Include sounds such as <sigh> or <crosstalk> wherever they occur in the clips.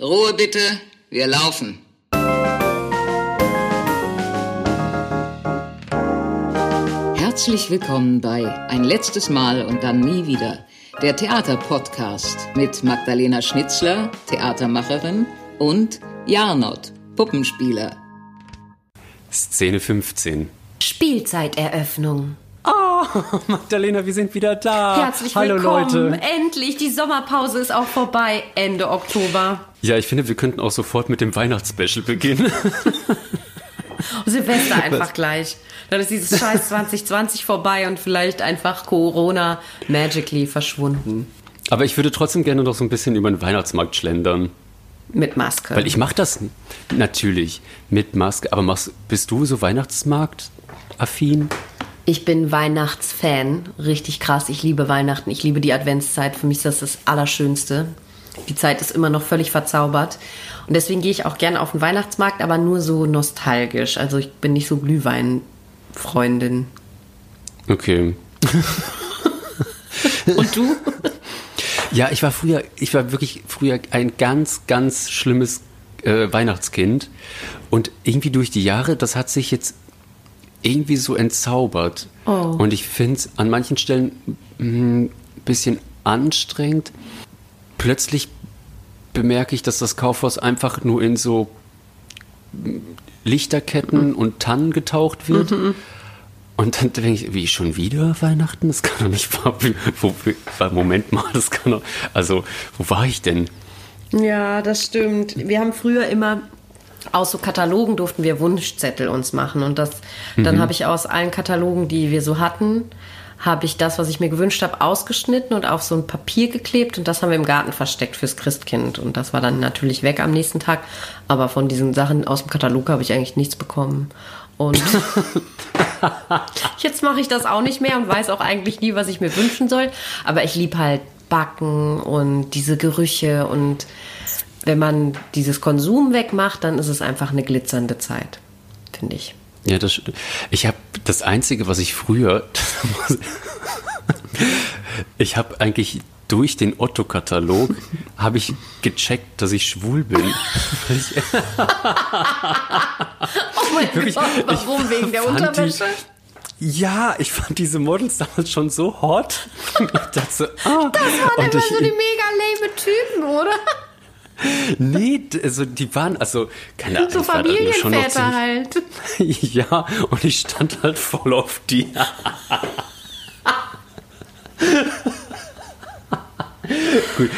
Ruhe bitte, wir laufen. Herzlich willkommen bei Ein letztes Mal und dann nie wieder. Der Theaterpodcast mit Magdalena Schnitzler, Theatermacherin, und Jarnot, Puppenspieler. Szene 15. Spielzeiteröffnung. Oh, Magdalena, wir sind wieder da. Herzlich Hallo willkommen. Leute. Endlich, die Sommerpause ist auch vorbei, Ende Oktober. Ja, ich finde, wir könnten auch sofort mit dem Weihnachtsspecial beginnen. <laughs> Silvester einfach gleich. Dann ist dieses Scheiß 2020 vorbei und vielleicht einfach Corona magically verschwunden. Aber ich würde trotzdem gerne noch so ein bisschen über den Weihnachtsmarkt schlendern. Mit Maske. Weil ich mache das natürlich mit Maske. Aber machst, bist du so Weihnachtsmarkt-affin? Ich bin Weihnachtsfan, richtig krass. Ich liebe Weihnachten, ich liebe die Adventszeit. Für mich ist das das Allerschönste. Die Zeit ist immer noch völlig verzaubert. Und deswegen gehe ich auch gerne auf den Weihnachtsmarkt, aber nur so nostalgisch. Also ich bin nicht so Glühwein-Freundin. Okay. <laughs> Und du? Ja, ich war früher, ich war wirklich früher ein ganz, ganz schlimmes äh, Weihnachtskind. Und irgendwie durch die Jahre, das hat sich jetzt irgendwie so entzaubert. Oh. Und ich finde es an manchen Stellen ein bisschen anstrengend. Plötzlich bemerke ich, dass das Kaufhaus einfach nur in so Lichterketten und Tannen getaucht wird. Und dann denke ich, wie schon wieder Weihnachten? Das kann doch nicht wahr. Wo, Moment mal, das kann doch. Also, wo war ich denn? Ja, das stimmt. Wir haben früher immer aus so Katalogen durften wir Wunschzettel uns machen. Und das dann habe ich aus allen Katalogen, die wir so hatten, habe ich das, was ich mir gewünscht habe, ausgeschnitten und auf so ein Papier geklebt. Und das haben wir im Garten versteckt fürs Christkind. Und das war dann natürlich weg am nächsten Tag, aber von diesen Sachen aus dem Katalog habe ich eigentlich nichts bekommen. Und <laughs> jetzt mache ich das auch nicht mehr und weiß auch eigentlich nie, was ich mir wünschen soll, aber ich liebe halt Backen und diese Gerüche und wenn man dieses Konsum wegmacht, dann ist es einfach eine glitzernde Zeit, finde ich. Ja, das stimmt. Ich habe das Einzige, was ich früher. <laughs> ich habe eigentlich durch den Otto-Katalog habe ich gecheckt, dass ich schwul bin. <laughs> Oh mein <laughs> Wirklich, Gott, ich warum? Wegen der die- Unterwäsche? Ja, ich fand diese Models damals schon so hot. Ich dachte so, ah. Das waren und immer ich, so die mega lame Typen, oder? Nee, also die waren, also, keine Ahnung. So Familienväter halt. <laughs> Ja, und ich stand halt voll auf die. <laughs> Gut,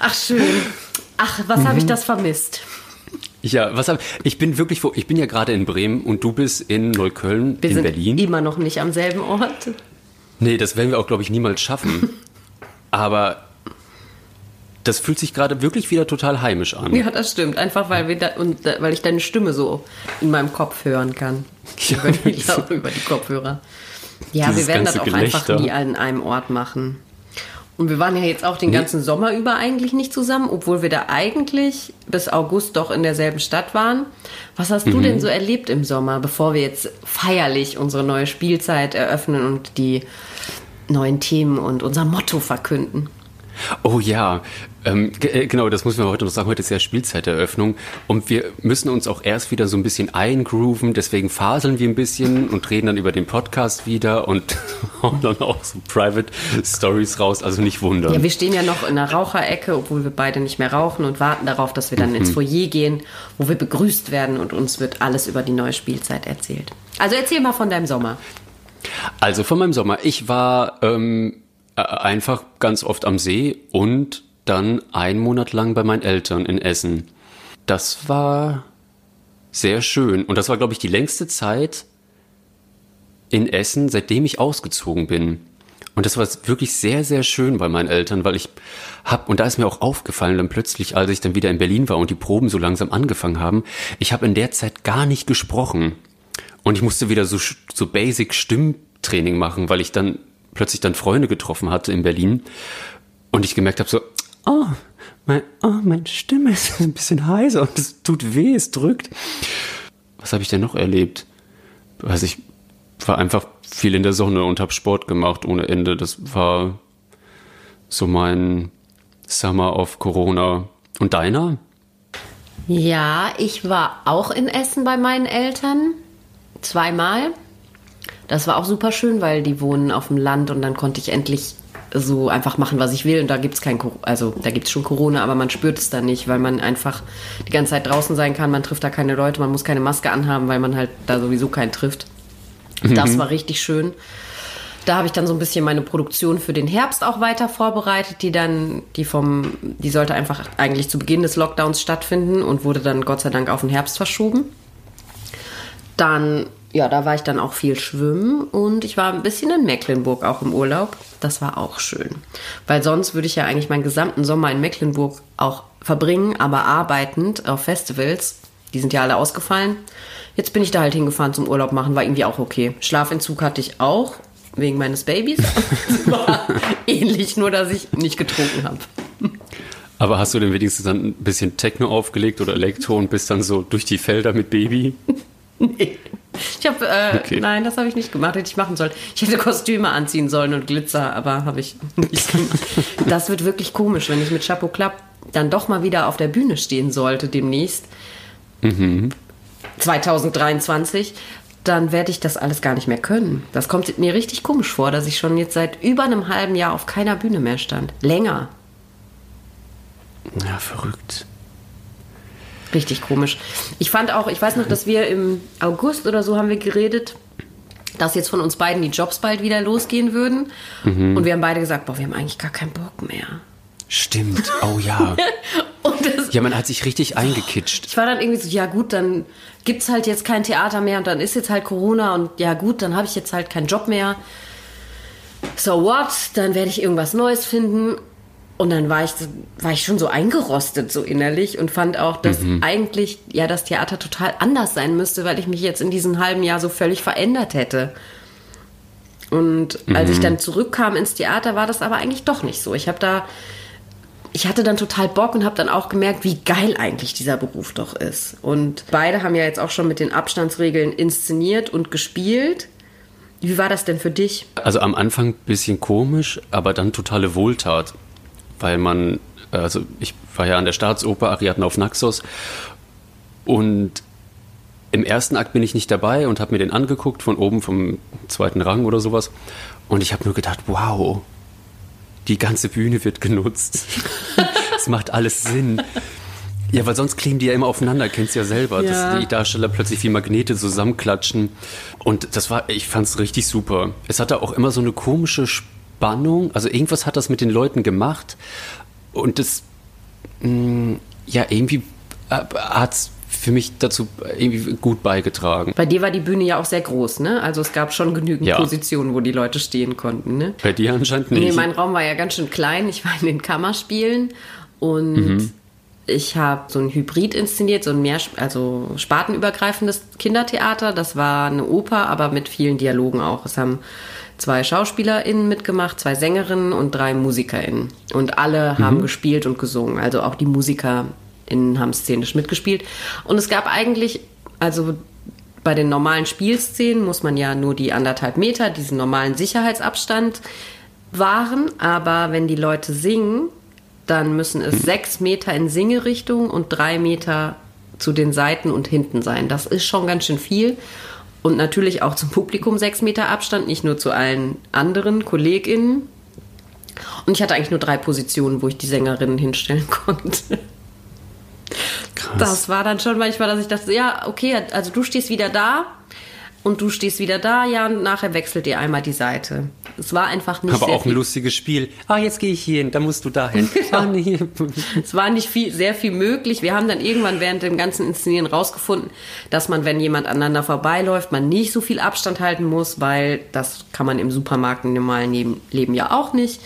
Ach, schön. Ach, was habe ich das vermisst? ja, was hab, ich bin wirklich, wo, ich bin ja gerade in Bremen und du bist in Neukölln, Wir in sind Berlin. immer noch nicht am selben Ort. Nee, das werden wir auch, glaube ich, niemals schaffen. <laughs> Aber das fühlt sich gerade wirklich wieder total heimisch an. Ja, das stimmt. Einfach weil, da, und, weil ich deine Stimme so in meinem Kopf hören kann. Ja, Über die, <laughs> über die Kopfhörer. Ja, Dieses wir werden das auch einfach Gelächter. nie an einem Ort machen. Und wir waren ja jetzt auch den ganzen Sommer über eigentlich nicht zusammen, obwohl wir da eigentlich bis August doch in derselben Stadt waren. Was hast Mhm. du denn so erlebt im Sommer, bevor wir jetzt feierlich unsere neue Spielzeit eröffnen und die neuen Themen und unser Motto verkünden? Oh ja, ähm, äh, genau, das müssen wir heute noch sagen. Heute ist ja Spielzeiteröffnung und wir müssen uns auch erst wieder so ein bisschen eingrooven. Deswegen faseln wir ein bisschen und reden dann über den Podcast wieder und <laughs> hauen dann auch so Private Stories raus. Also nicht wundern. Ja, wir stehen ja noch in der Raucherecke, obwohl wir beide nicht mehr rauchen und warten darauf, dass wir dann ins Foyer gehen, wo wir begrüßt werden und uns wird alles über die neue Spielzeit erzählt. Also erzähl mal von deinem Sommer. Also von meinem Sommer. Ich war ähm, äh, einfach ganz oft am See und dann einen Monat lang bei meinen Eltern in Essen. Das war sehr schön. Und das war, glaube ich, die längste Zeit in Essen, seitdem ich ausgezogen bin. Und das war wirklich sehr, sehr schön bei meinen Eltern, weil ich hab, und da ist mir auch aufgefallen, dann plötzlich, als ich dann wieder in Berlin war und die Proben so langsam angefangen haben, ich habe in der Zeit gar nicht gesprochen. Und ich musste wieder so, so basic Stimmtraining machen, weil ich dann plötzlich dann Freunde getroffen hatte in Berlin. Und ich gemerkt habe so, oh, mein, oh, meine Stimme ist <laughs> ein bisschen heiser und es tut weh, es drückt. Was habe ich denn noch erlebt? Weiß ich, war einfach viel in der Sonne und habe Sport gemacht ohne Ende. Das war so mein Summer of Corona. Und deiner? Ja, ich war auch in Essen bei meinen Eltern. Zweimal. Das war auch super schön, weil die wohnen auf dem Land und dann konnte ich endlich so einfach machen, was ich will. Und da gibt es kein, also da gibt es schon Corona, aber man spürt es dann nicht, weil man einfach die ganze Zeit draußen sein kann. Man trifft da keine Leute, man muss keine Maske anhaben, weil man halt da sowieso keinen trifft. Das mhm. war richtig schön. Da habe ich dann so ein bisschen meine Produktion für den Herbst auch weiter vorbereitet, die dann, die vom, die sollte einfach eigentlich zu Beginn des Lockdowns stattfinden und wurde dann Gott sei Dank auf den Herbst verschoben. Dann, ja, da war ich dann auch viel schwimmen und ich war ein bisschen in Mecklenburg auch im Urlaub. Das war auch schön. Weil sonst würde ich ja eigentlich meinen gesamten Sommer in Mecklenburg auch verbringen, aber arbeitend auf Festivals. Die sind ja alle ausgefallen. Jetzt bin ich da halt hingefahren zum Urlaub machen, war irgendwie auch okay. Schlafentzug hatte ich auch wegen meines Babys. <laughs> ähnlich, nur dass ich nicht getrunken habe. Aber hast du denn wenigstens dann ein bisschen Techno aufgelegt oder Elektro und bist dann so durch die Felder mit Baby? <laughs> nee. Ich habe, äh, okay. nein, das habe ich nicht gemacht, hätte ich machen sollen. Ich hätte Kostüme anziehen sollen und Glitzer, aber habe ich nicht gemacht. Das wird wirklich komisch, wenn ich mit Chapeau Klapp dann doch mal wieder auf der Bühne stehen sollte demnächst. Mhm. 2023, dann werde ich das alles gar nicht mehr können. Das kommt mir richtig komisch vor, dass ich schon jetzt seit über einem halben Jahr auf keiner Bühne mehr stand. Länger. Ja, verrückt. Richtig komisch. Ich fand auch, ich weiß noch, dass wir im August oder so haben wir geredet, dass jetzt von uns beiden die Jobs bald wieder losgehen würden. Mhm. Und wir haben beide gesagt, boah, wir haben eigentlich gar keinen Bock mehr. Stimmt, oh ja. <laughs> das, ja, man hat sich richtig eingekitscht. Ich war dann irgendwie so, ja gut, dann gibt es halt jetzt kein Theater mehr und dann ist jetzt halt Corona und ja gut, dann habe ich jetzt halt keinen Job mehr. So what? Dann werde ich irgendwas Neues finden. Und dann war ich, war ich schon so eingerostet, so innerlich und fand auch, dass mhm. eigentlich ja das Theater total anders sein müsste, weil ich mich jetzt in diesem halben Jahr so völlig verändert hätte. Und als mhm. ich dann zurückkam ins Theater, war das aber eigentlich doch nicht so. Ich habe da ich hatte dann total Bock und habe dann auch gemerkt, wie geil eigentlich dieser Beruf doch ist. Und beide haben ja jetzt auch schon mit den Abstandsregeln inszeniert und gespielt. Wie war das denn für dich? Also am Anfang ein bisschen komisch, aber dann totale Wohltat. Weil man, also ich war ja an der Staatsoper Ariadne auf Naxos und im ersten Akt bin ich nicht dabei und habe mir den angeguckt von oben vom zweiten Rang oder sowas. Und ich habe nur gedacht, wow, die ganze Bühne wird genutzt. <laughs> Es macht alles Sinn. Ja, weil sonst kleben die ja immer aufeinander, kennst ja selber, ja. dass die Darsteller plötzlich wie Magnete zusammenklatschen. Und das war, ich fand's richtig super. Es hatte auch immer so eine komische Spannung. Also irgendwas hat das mit den Leuten gemacht. Und das, mh, mm, ja, irgendwie äh, hat's für mich dazu irgendwie gut beigetragen. Bei dir war die Bühne ja auch sehr groß, ne? Also es gab schon genügend ja. Positionen, wo die Leute stehen konnten, ne? Bei dir anscheinend nicht. Nee, mein Raum war ja ganz schön klein. Ich war in den Kammerspielen und mhm. Ich habe so ein Hybrid inszeniert, so ein mehr, also spartenübergreifendes Kindertheater. Das war eine Oper, aber mit vielen Dialogen auch. Es haben zwei SchauspielerInnen mitgemacht, zwei Sängerinnen und drei MusikerInnen. Und alle mhm. haben gespielt und gesungen. Also auch die Musiker in haben szenisch mitgespielt. Und es gab eigentlich, also bei den normalen Spielszenen muss man ja nur die anderthalb Meter, diesen normalen Sicherheitsabstand wahren. Aber wenn die Leute singen, dann müssen es sechs Meter in Singerichtung und drei Meter zu den Seiten und hinten sein. Das ist schon ganz schön viel. Und natürlich auch zum Publikum sechs Meter Abstand, nicht nur zu allen anderen KollegInnen. Und ich hatte eigentlich nur drei Positionen, wo ich die Sängerinnen hinstellen <laughs> konnte. Krass. Das war dann schon manchmal, dass ich dachte, ja, okay, also du stehst wieder da und du stehst wieder da, ja, und nachher wechselt ihr einmal die Seite. Es war einfach nicht Aber auch ein lustiges Spiel. Ah, jetzt gehe ich hier hin, dann musst du dahin. <laughs> ah, nee. Es war nicht viel, sehr viel möglich. Wir haben dann irgendwann während dem ganzen Inszenieren rausgefunden, dass man, wenn jemand aneinander vorbeiläuft, man nicht so viel Abstand halten muss, weil das kann man im Supermarkt im normalen Leben ja auch nicht.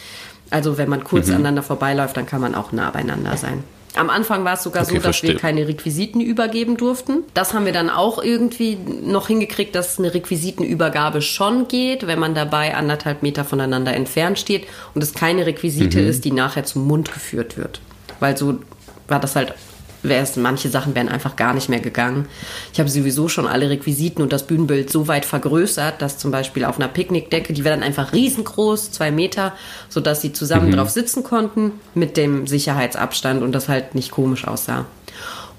Also wenn man kurz mhm. aneinander vorbeiläuft, dann kann man auch nah beieinander sein. Am Anfang war es sogar okay, so, dass verstehe. wir keine Requisiten übergeben durften. Das haben wir dann auch irgendwie noch hingekriegt, dass eine Requisitenübergabe schon geht, wenn man dabei anderthalb Meter voneinander entfernt steht und es keine Requisite mhm. ist, die nachher zum Mund geführt wird. Weil so war das halt wär's, manche Sachen wären einfach gar nicht mehr gegangen. Ich habe sowieso schon alle Requisiten und das Bühnenbild so weit vergrößert, dass zum Beispiel auf einer Picknickdecke, die wäre dann einfach riesengroß, zwei Meter, sodass sie zusammen Mhm. drauf sitzen konnten mit dem Sicherheitsabstand und das halt nicht komisch aussah.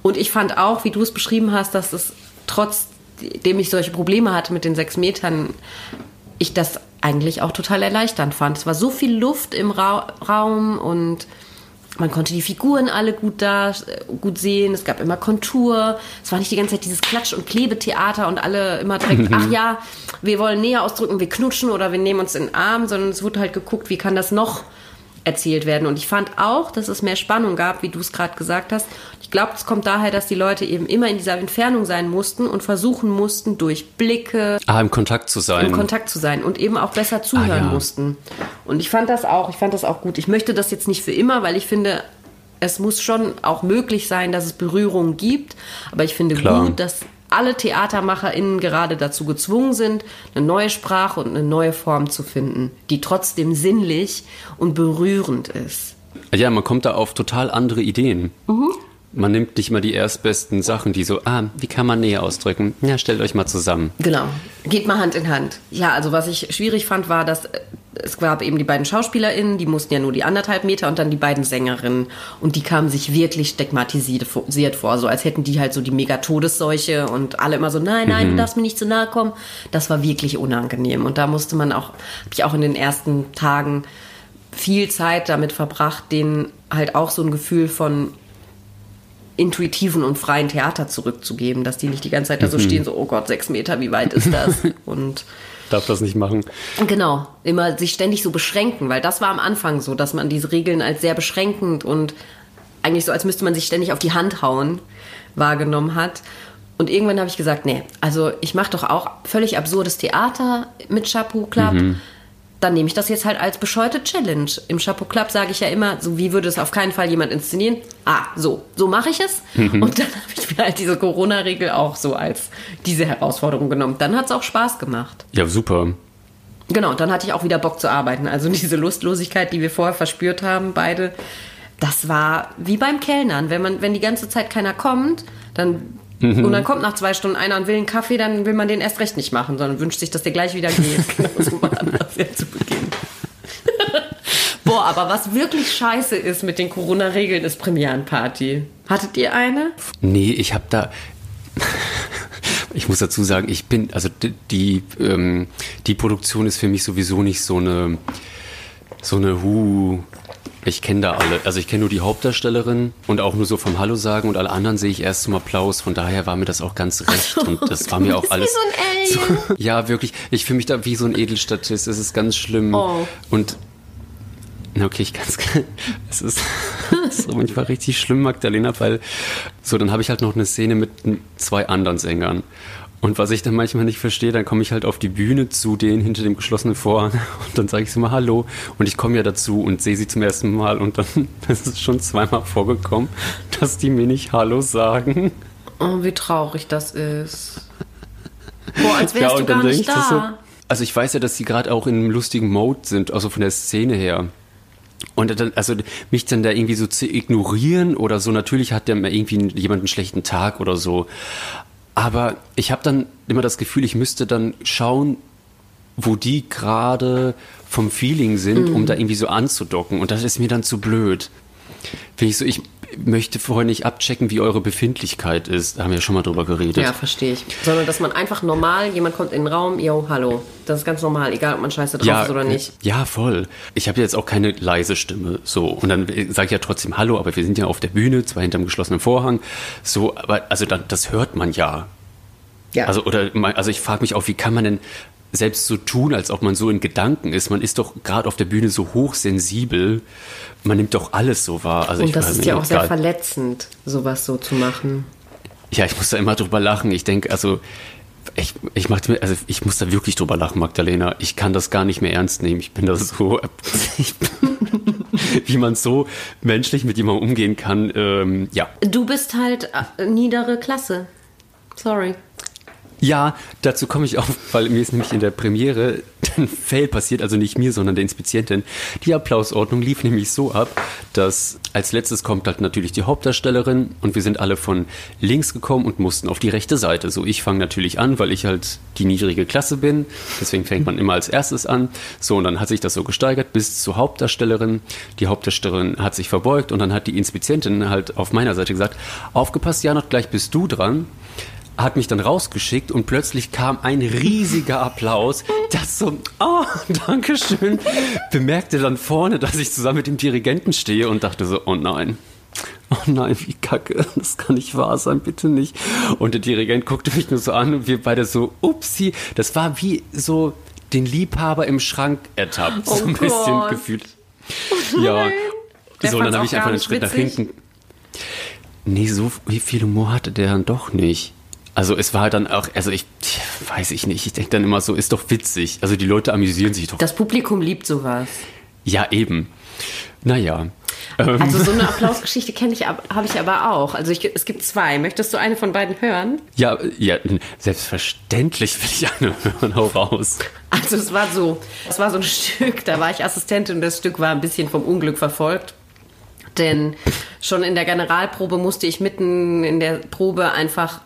Und ich fand auch, wie du es beschrieben hast, dass es trotzdem ich solche Probleme hatte mit den sechs Metern, ich das eigentlich auch total erleichternd fand. Es war so viel Luft im Ra Raum und man konnte die Figuren alle gut da gut sehen. Es gab immer Kontur. Es war nicht die ganze Zeit dieses Klatsch- und Klebetheater und alle immer direkt, ach ja, wir wollen näher ausdrücken, wir knutschen oder wir nehmen uns in den Arm, sondern es wurde halt geguckt, wie kann das noch erzählt werden. Und ich fand auch, dass es mehr Spannung gab, wie du es gerade gesagt hast. Ich glaube, es kommt daher, dass die Leute eben immer in dieser Entfernung sein mussten und versuchen mussten, durch Blicke, Ah, im Kontakt zu sein. in Kontakt zu sein und eben auch besser zuhören Ah, ja. mussten. Und ich fand das auch, ich fand das auch gut. Ich möchte das jetzt nicht für immer, weil ich finde, es muss schon auch möglich sein, dass es Berührungen gibt. Aber ich finde Klar. gut, dass alle TheatermacherInnen gerade dazu gezwungen sind, eine neue Sprache und eine neue Form zu finden, die trotzdem sinnlich und berührend ist. Ja, man kommt da auf total andere Ideen. Mhm. Man nimmt nicht mal die erstbesten Sachen, die so, ah, wie kann man näher ausdrücken? Ja, stellt euch mal zusammen. Genau. Geht mal Hand in Hand. Ja, also was ich schwierig fand, war, dass äh, es gab eben die beiden SchauspielerInnen, die mussten ja nur die anderthalb Meter und dann die beiden Sängerinnen. Und die kamen sich wirklich stigmatisiert vor, so als hätten die halt so die Mega-Todesseuche und alle immer so, nein, nein, du darfst mir nicht zu nahe kommen. Das war wirklich unangenehm. Und da musste man auch, habe ich auch in den ersten Tagen viel Zeit damit verbracht, denen halt auch so ein Gefühl von intuitiven und freien Theater zurückzugeben, dass die nicht die ganze Zeit da so stehen, so, oh Gott, sechs Meter, wie weit ist das? <laughs> Und Darf das nicht machen. genau, immer sich ständig so beschränken, weil das war am Anfang so, dass man diese Regeln als sehr beschränkend und eigentlich so, als müsste man sich ständig auf die Hand hauen, wahrgenommen hat. Und irgendwann habe ich gesagt, nee, also ich mache doch auch völlig absurdes Theater mit Chapeau Club. Dann nehme ich das jetzt halt als bescheute Challenge. Im Chapeau Club sage ich ja immer, so wie würde es auf keinen Fall jemand inszenieren? Ah, so, so mache ich es. <laughs> Und dann habe ich mir halt diese Corona-Regel auch so als diese Herausforderung genommen. Dann hat es auch Spaß gemacht. Ja, super. Genau, und dann hatte ich auch wieder Bock zu arbeiten. Also <laughs> diese Lustlosigkeit, die wir vorher verspürt haben, beide, das war wie beim Kellnern. Wenn man, wenn die ganze Zeit keiner kommt, dann <laughs> und dann kommt nach zwei Stunden einer und will einen Kaffee, dann will man den erst recht nicht machen, sondern wünscht sich, dass der gleich wieder geht. Genau so war ja zu Beginn. <laughs> Boah, aber was wirklich scheiße ist mit den Corona-Regeln, ist Premierenparty. Hattet ihr eine? Nee, ich habe da. <laughs> Ich muss dazu sagen, ich bin, also die, die, ähm, die Produktion ist für mich sowieso nicht so eine, so eine Hu. Ich kenne da alle. Also ich kenne nur die Hauptdarstellerin und auch nur so vom Hallo sagen und alle anderen sehe ich erst zum Applaus. Von daher war mir das auch ganz recht und <laughs> das war mir auch bist wie alles. so ein Alien. <laughs> So, ja, wirklich. Ich fühle mich da wie so ein Edelstatist. Es ist ganz schlimm. Oh. Und na, okay, ich kann es. <laughs> Es ist, es ist manchmal richtig schlimm, Magdalena, weil so, dann habe ich halt noch eine Szene mit zwei anderen Sängern. Und was ich dann manchmal nicht verstehe, dann komme ich halt auf die Bühne zu denen hinter dem geschlossenen Vorhang <laughs> und dann sage ich so mal Hallo. Und ich komme ja dazu und sehe sie zum ersten Mal und dann <laughs> ist es schon zweimal vorgekommen, dass die mir nicht Hallo sagen. Oh, wie traurig das ist. Boah, als wärst Ja, du gar nicht da. so. Also ich weiß ja, dass sie gerade auch in einem lustigen Mode sind, also von der Szene her. Und dann, also mich dann da irgendwie so zu ignorieren oder so, natürlich hat der irgendwie jemand einen schlechten Tag oder so. Aber ich habe dann immer das Gefühl, ich müsste dann schauen, wo die gerade vom Feeling sind, Mhm. um da irgendwie so anzudocken. Und das ist mir dann zu blöd. Finde ich so, ich möchte vorher nicht abchecken, wie eure Befindlichkeit ist. Da haben wir ja schon mal drüber geredet. Ja, verstehe ich. Sondern, dass man einfach normal, jemand kommt in den Raum, yo, hallo. Das ist ganz normal, egal ob man scheiße drauf ist oder nicht. Ja, voll. Ich habe jetzt auch keine leise Stimme. So. Und dann sage ich ja trotzdem Hallo, aber wir sind ja auf der Bühne, zwar hinterm geschlossenen Vorhang. So, aber also dann, das hört man ja. Ja. Also, oder also ich frage mich auch, wie kann man denn selbst so tun, als ob man so in Gedanken ist? Man ist doch gerade auf der Bühne so hochsensibel. Man nimmt doch alles so wahr. Also ich Und das weiß ist ja auch sehr verletzend, sowas so zu machen. Ja, ich muss da immer drüber lachen. Ich denke, also ich, ich mach also ich muss da wirklich drüber lachen, Magdalena. Ich kann das gar nicht mehr ernst nehmen. Ich bin da so, <laughs> wie man so menschlich mit jemandem umgehen kann. Ähm, ja, Du bist halt äh, niedere Klasse. Sorry. Ja, dazu komme ich auch, weil mir ist nämlich in der Premiere ein Fail passiert, also nicht mir, sondern der Inspizientin. Die Applausordnung lief nämlich so ab, dass als letztes kommt halt natürlich die Hauptdarstellerin und wir sind alle von links gekommen und mussten auf die rechte Seite. So, ich fange natürlich an, weil ich halt die niedrige Klasse bin. Deswegen fängt man immer als erstes an. So, und dann hat sich das so gesteigert bis zur Hauptdarstellerin. Die Hauptdarstellerin hat sich verbeugt und dann hat die Inspizientin halt auf meiner Seite gesagt, aufgepasst, Janot, gleich bist du dran hat mich dann rausgeschickt und plötzlich kam ein riesiger Applaus. Das so, oh, <laughs> danke schön. Bemerkte dann vorne, dass ich zusammen mit dem Dirigenten stehe und dachte so, oh nein. Oh nein, wie kacke. Das kann nicht wahr sein, bitte nicht. Und der Dirigent guckte mich nur so an und wir beide so, upsi. Das war wie so den Liebhaber im Schrank ertappt. Oh so ein Gott. bisschen gefühlt. Oh ja. Der so, dann habe ich einfach einen Schritt witzig. nach hinten. Nee, so wie viel Humor hatte der dann doch nicht. Also es war dann auch, also ich weiß ich nicht, ich denke dann immer so, ist doch witzig. Also die Leute amüsieren sich doch. Das Publikum liebt sowas. Ja, eben. Naja. Also so eine Applausgeschichte kenne ich, habe ich aber auch. Also ich, es gibt zwei. Möchtest du eine von beiden hören? Ja, ja, selbstverständlich will ich eine hören. Hau raus. Also es war so, es war so ein Stück, da war ich Assistentin und das Stück war ein bisschen vom Unglück verfolgt. Denn schon in der Generalprobe musste ich mitten in der Probe einfach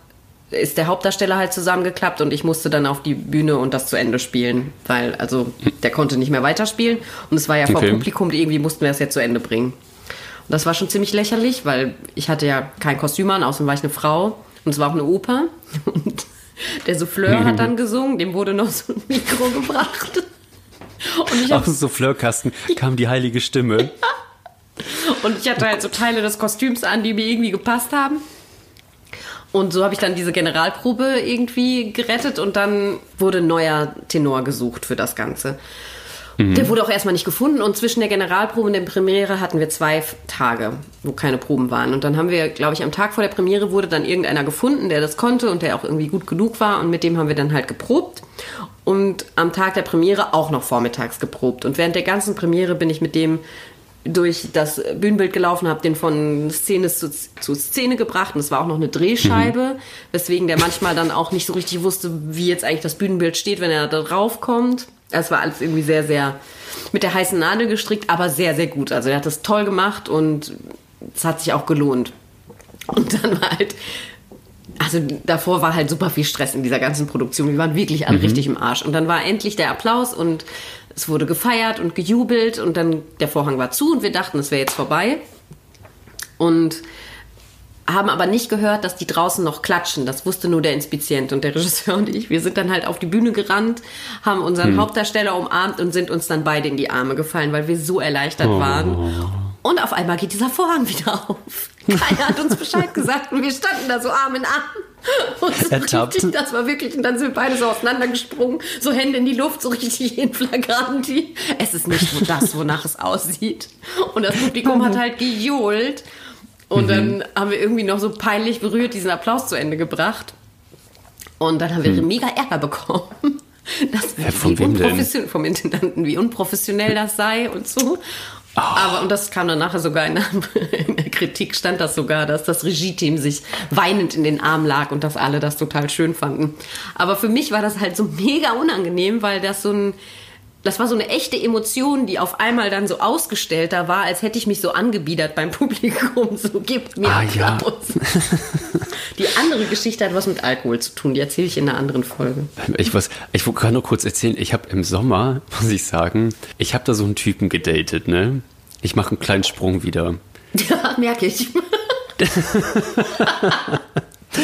ist der Hauptdarsteller halt zusammengeklappt und ich musste dann auf die Bühne und das zu Ende spielen, weil also der konnte nicht mehr weiterspielen und es war ja vor okay. Publikum, irgendwie mussten wir das jetzt zu Ende bringen. Und das war schon ziemlich lächerlich, weil ich hatte ja kein Kostüm an, außerdem war ich eine Frau und es war auch eine Oper <laughs> und der Souffleur hat dann <laughs> gesungen, dem wurde noch so ein Mikro gebracht. Und ich Aus dem Souffleurkasten kam die heilige Stimme. <laughs> Und ich hatte halt so Teile des Kostüms an, die mir irgendwie gepasst haben. Und so habe ich dann diese Generalprobe irgendwie gerettet und dann wurde ein neuer Tenor gesucht für das Ganze. Mhm. Der wurde auch erstmal nicht gefunden und zwischen der Generalprobe und der Premiere hatten wir zwei Tage, wo keine Proben waren. Und dann haben wir, glaube ich, am Tag vor der Premiere wurde dann irgendeiner gefunden, der das konnte und der auch irgendwie gut genug war und mit dem haben wir dann halt geprobt. Und am Tag der Premiere auch noch vormittags geprobt. Und während der ganzen Premiere bin ich mit dem durch das Bühnenbild gelaufen, habe den von Szene zu, zu, Szene gebracht und es war auch noch eine Drehscheibe, mhm. weswegen der manchmal dann auch nicht so richtig wusste, wie jetzt eigentlich das Bühnenbild steht, wenn er da drauf kommt. Es war alles irgendwie sehr, sehr mit der heißen Nadel gestrickt, aber sehr, sehr gut. Also er hat das toll gemacht und es hat sich auch gelohnt. Und dann war halt also davor war halt super viel Stress in dieser ganzen Produktion. Wir waren wirklich alle mhm. richtig im Arsch. Und dann war endlich der Applaus und es wurde gefeiert und gejubelt und dann der Vorhang war zu und wir dachten, es wäre jetzt vorbei. Und haben aber nicht gehört, dass die draußen noch klatschen. Das wusste nur der Inspizient und der Regisseur und ich. Wir sind dann halt auf die Bühne gerannt, haben unseren hm. Hauptdarsteller umarmt und sind uns dann beide in die Arme gefallen, weil wir so erleichtert oh. waren. Und auf einmal geht dieser Vorhang wieder auf. <laughs> Keiner hat uns Bescheid gesagt und wir standen da so Arm in Arm. <laughs> Und so richtig, das war wirklich, und dann sind wir beide so auseinandergesprungen, so Hände in die Luft, so richtig in Flagranti. Es ist nicht so das, wonach es aussieht. Und das Publikum hat halt gejohlt. Und mhm. dann haben wir irgendwie noch so peinlich berührt diesen Applaus zu Ende gebracht. Und dann haben wir mhm. mega Ärger bekommen. <laughs> Das, ja, wie unprofessionell, vom Intendanten, wie unprofessionell das sei und so. Oh. Aber, und das kam dann nachher sogar in der, <laughs> in der, Kritik, stand das sogar, dass das Regie-Team sich weinend in den Arm lag und dass alle das total schön fanden. Aber für mich war das halt so mega unangenehm, weil das so ein, das war so eine echte Emotion, die auf einmal dann so ausgestellter war, als hätte ich mich so angebiedert beim <laughs> Publikum. So gibt mir ah, Applaus. Ja. <laughs> Die andere Geschichte hat was mit Alkohol zu tun. Die erzähle ich in einer anderen Folge. Ich, was, ich kann nur kurz erzählen. Ich habe im Sommer, <laughs> muss ich sagen, ich habe da so einen Typen gedatet, ne? Ich mache einen kleinen Sprung wieder. Ja, merke ich.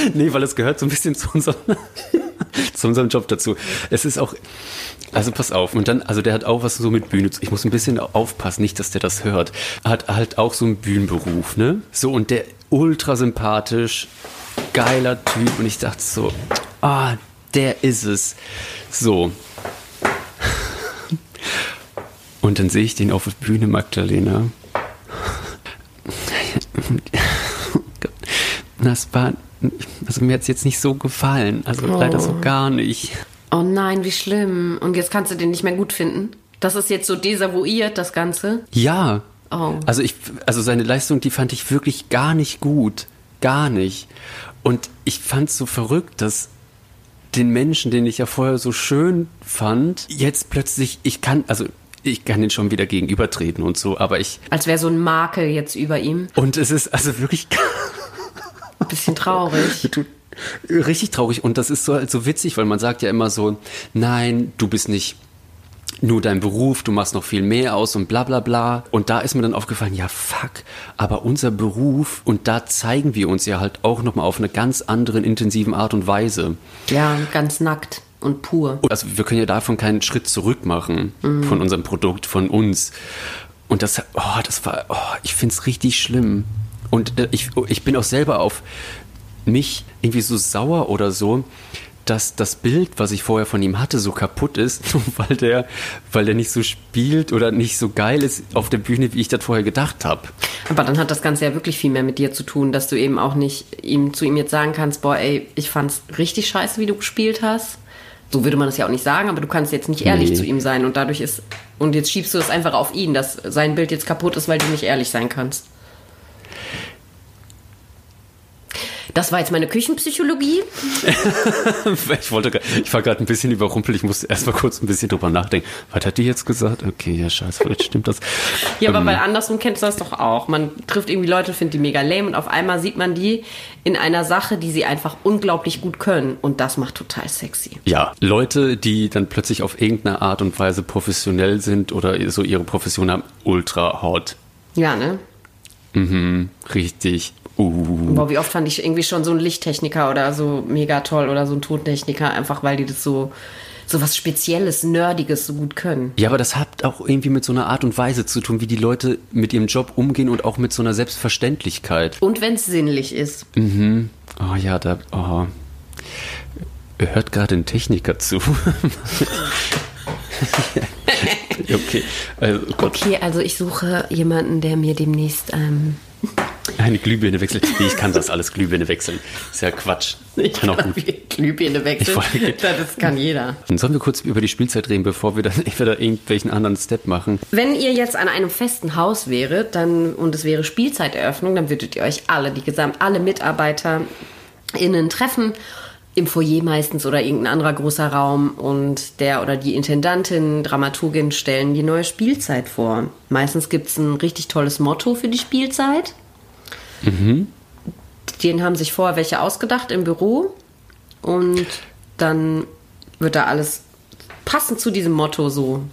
<laughs> nee, weil es gehört so ein bisschen zu unserem, <laughs> zu unserem Job dazu. Es ist auch, also pass auf, und dann, also der hat auch was so mit Bühne. Ich muss ein bisschen aufpassen, nicht, dass der das hört. Hat halt auch so einen Bühnenberuf, ne? So, und der ultra sympathisch, geiler Typ. Und ich dachte so, ah, der ist es. So. <laughs> Und dann sehe ich den auf der Bühne, Magdalena. Das war, also mir hat es jetzt nicht so gefallen. Also oh. leider so gar nicht. Oh nein, wie schlimm. Und jetzt kannst du den nicht mehr gut finden? Das ist jetzt so desavouiert, das Ganze? Ja. Oh. Also ich, also seine Leistung, die fand ich wirklich gar nicht gut. Gar nicht. Und ich fand es so verrückt, dass den Menschen, den ich ja vorher so schön fand, jetzt plötzlich, ich kann, also ich kann ihn schon wieder gegenübertreten und so, aber ich. Als wäre so ein Makel jetzt über ihm. Und es ist also wirklich. <laughs> Ein bisschen traurig. <laughs> Richtig traurig. Und das ist so, so witzig, weil man sagt ja immer so, nein, du bist nicht nur dein Beruf, du machst noch viel mehr aus und bla bla bla. Und da ist mir dann aufgefallen, ja fuck, aber unser Beruf, und da zeigen wir uns ja halt auch nochmal auf eine ganz anderen, intensiven Art und Weise. Ja, ganz nackt und pur. Also wir können ja davon keinen Schritt zurück machen, mhm. von unserem Produkt, von uns. Und das, oh, das war, oh, ich finde es richtig schlimm. Und äh, ich, ich bin auch selber auf mich irgendwie so sauer oder so, dass das Bild, was ich vorher von ihm hatte, so kaputt ist, <laughs> weil der, weil der nicht so spielt oder nicht so geil ist auf der Bühne, wie ich das vorher gedacht habe. Aber dann hat das Ganze ja wirklich viel mehr mit dir zu tun, dass du eben auch nicht ihm zu ihm jetzt sagen kannst, boah, ey, ich fand's richtig scheiße, wie du gespielt hast. So würde man das ja auch nicht sagen, aber du kannst jetzt nicht ehrlich nee. zu ihm sein und dadurch ist und jetzt schiebst du es einfach auf ihn, dass sein Bild jetzt kaputt ist, weil du nicht ehrlich sein kannst. Das war jetzt meine Küchenpsychologie. <laughs> ich wollte, ich war gerade ein bisschen überrumpelt. Ich musste erst mal kurz ein bisschen drüber nachdenken. Was hat die jetzt gesagt? Okay, ja, scheiße, vielleicht stimmt das. ja, aber ähm, weil andersrum kennst du das doch auch. Man trifft irgendwie Leute, findet die mega lame und auf einmal sieht man die in einer Sache, die sie einfach unglaublich gut können. Und das macht total sexy. Ja, Leute, die dann plötzlich auf irgendeine Art und Weise professionell sind oder so ihre Profession haben, ultra hot. Ja, ne? Mhm, richtig. Uh. Boah, wie oft fand ich irgendwie schon so einen Lichttechniker oder so mega toll oder so einen Tontechniker, einfach weil die das so, so was Spezielles, Nerdiges so gut können. Ja, aber das hat auch irgendwie mit so einer Art und Weise zu tun, wie die Leute mit ihrem Job umgehen und auch mit so einer Selbstverständlichkeit. Und wenn es sinnlich ist. Mhm. Oh ja, da. Oh. Hört gerade ein Techniker zu. <laughs> okay. Also, okay, also ich suche jemanden, der mir demnächst ähm, eine Glühbirne wechseln. Nee, ich kann das alles Glühbirne wechseln. Ist ja Quatsch. Ich kann auch gut. Glühbirne wechseln. <laughs> das kann jeder. Dann sollen wir kurz über die Spielzeit reden, bevor wir dann <laughs> entweder irgendwelchen anderen Step machen. Wenn ihr jetzt an einem festen Haus wäret, dann und es wäre Spielzeiteröffnung, dann würdet ihr euch alle, die gesamt alle Mitarbeiter innen treffen im Foyer meistens oder irgendein anderer großer Raum und der oder die Intendantin, Dramaturgin stellen die neue Spielzeit vor. Meistens gibt es ein richtig tolles Motto für die Spielzeit. Mhm. Den haben sich vorher welche ausgedacht im Büro und dann wird da alles passend zu diesem Motto so.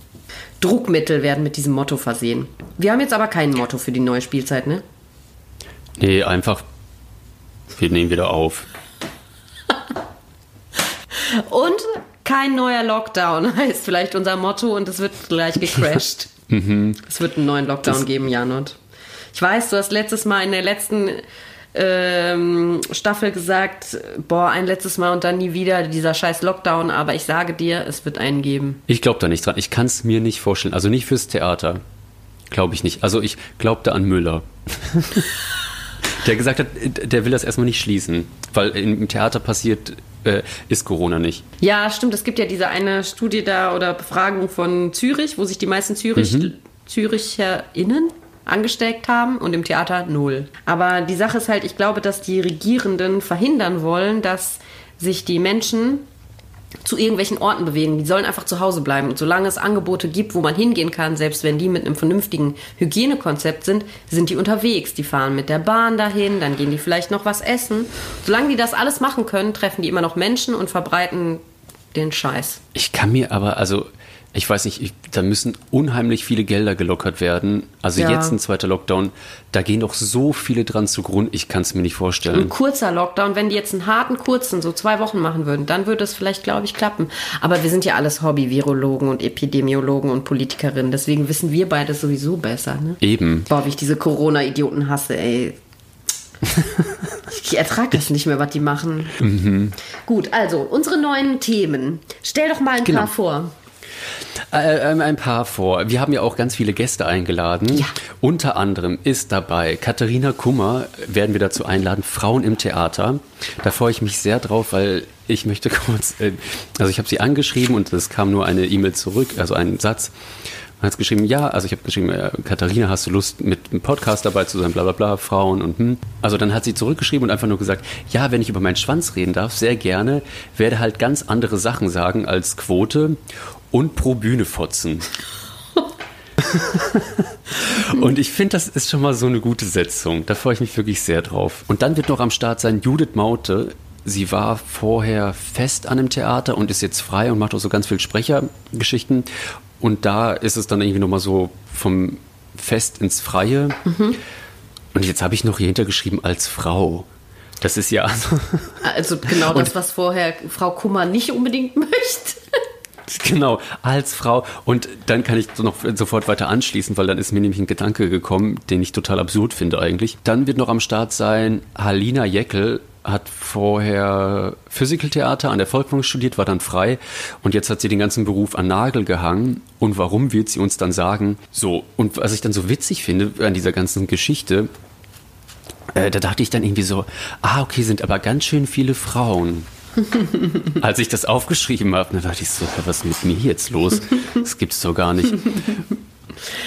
Druckmittel werden mit diesem Motto versehen. Wir haben jetzt aber kein Motto für die neue Spielzeit, ne? Nee, einfach. Wir nehmen wieder auf. <laughs> Und kein neuer Lockdown <laughs> heißt vielleicht unser Motto und es wird gleich gecrashed. <laughs> mhm. Es wird einen neuen Lockdown das geben, Janot. Ich weiß, du hast letztes Mal in der letzten ähm, Staffel gesagt, boah, ein letztes Mal und dann nie wieder dieser scheiß Lockdown, aber ich sage dir, es wird einen geben. Ich glaube da nicht dran. Ich kann es mir nicht vorstellen. Also nicht fürs Theater. Glaube ich nicht. Also ich glaubte an Müller. <laughs> der gesagt hat, der will das erstmal nicht schließen, weil im Theater passiert äh, ist Corona nicht. Ja, stimmt. Es gibt ja diese eine Studie da oder Befragung von Zürich, wo sich die meisten Zürich, mhm. ZüricherInnen angesteckt haben und im Theater null. Aber die Sache ist halt, ich glaube, dass die Regierenden verhindern wollen, dass sich die Menschen zu irgendwelchen Orten bewegen. Die sollen einfach zu Hause bleiben. Und solange es Angebote gibt, wo man hingehen kann, selbst wenn die mit einem vernünftigen Hygienekonzept sind, sind die unterwegs. Die fahren mit der Bahn dahin, dann gehen die vielleicht noch was essen. Solange die das alles machen können, treffen die immer noch Menschen und verbreiten den Scheiß. Ich kann mir aber, also ich weiß nicht, ich, da müssen unheimlich viele Gelder gelockert werden. Also ja. jetzt ein zweiter Lockdown, da gehen doch so viele dran zugrund, ich kann es mir nicht vorstellen. Ein kurzer Lockdown, wenn die jetzt einen harten kurzen, so zwei Wochen machen würden, dann würde es vielleicht, glaube ich, klappen. Aber wir sind ja alles Hobby-Virologen und Epidemiologen und Politikerinnen, deswegen wissen wir beide sowieso besser. Ne? Eben. Boah, wie ich diese Corona-Idioten hasse, ey. Ich ertrage das nicht mehr, was die machen. Mhm. Gut, also unsere neuen Themen. Stell doch mal ein genau. paar vor. Äh, ähm, ein paar vor. Wir haben ja auch ganz viele Gäste eingeladen. Ja. Unter anderem ist dabei Katharina Kummer, werden wir dazu einladen, Frauen im Theater. Da freue ich mich sehr drauf, weil ich möchte <laughs> kurz, äh, also ich habe sie angeschrieben und es kam nur eine E-Mail zurück, also ein Satz. hat geschrieben, ja, also ich habe geschrieben, äh, Katharina, hast du Lust, mit einem Podcast dabei zu sein, bla bla bla, Frauen und hm. Also dann hat sie zurückgeschrieben und einfach nur gesagt, ja, wenn ich über meinen Schwanz reden darf, sehr gerne, werde halt ganz andere Sachen sagen als Quote und pro Bühne fotzen. <laughs> und ich finde, das ist schon mal so eine gute Setzung. Da freue ich mich wirklich sehr drauf. Und dann wird noch am Start sein Judith Maute. Sie war vorher fest an einem Theater und ist jetzt frei und macht auch so ganz viel Sprechergeschichten. Und da ist es dann irgendwie nochmal so vom Fest ins Freie. Mhm. Und jetzt habe ich noch hier hintergeschrieben als Frau. Das ist ja. Also genau <laughs> das, was vorher Frau Kummer nicht unbedingt <laughs> möchte. <laughs> Genau, als Frau. Und dann kann ich noch sofort weiter anschließen, weil dann ist mir nämlich ein Gedanke gekommen, den ich total absurd finde eigentlich. Dann wird noch am Start sein Halina Jeckel, hat vorher Physical-Theater an der Volkwang studiert, war dann frei und jetzt hat sie den ganzen Beruf an Nagel gehangen. Und warum wird sie uns dann sagen? So, und was ich dann so witzig finde an dieser ganzen Geschichte, äh, da dachte ich dann irgendwie so, ah, okay, sind aber ganz schön viele Frauen. <laughs> Als ich das aufgeschrieben habe, dann dachte ich so, was ist mit mir jetzt los? Das gibt es doch gar nicht.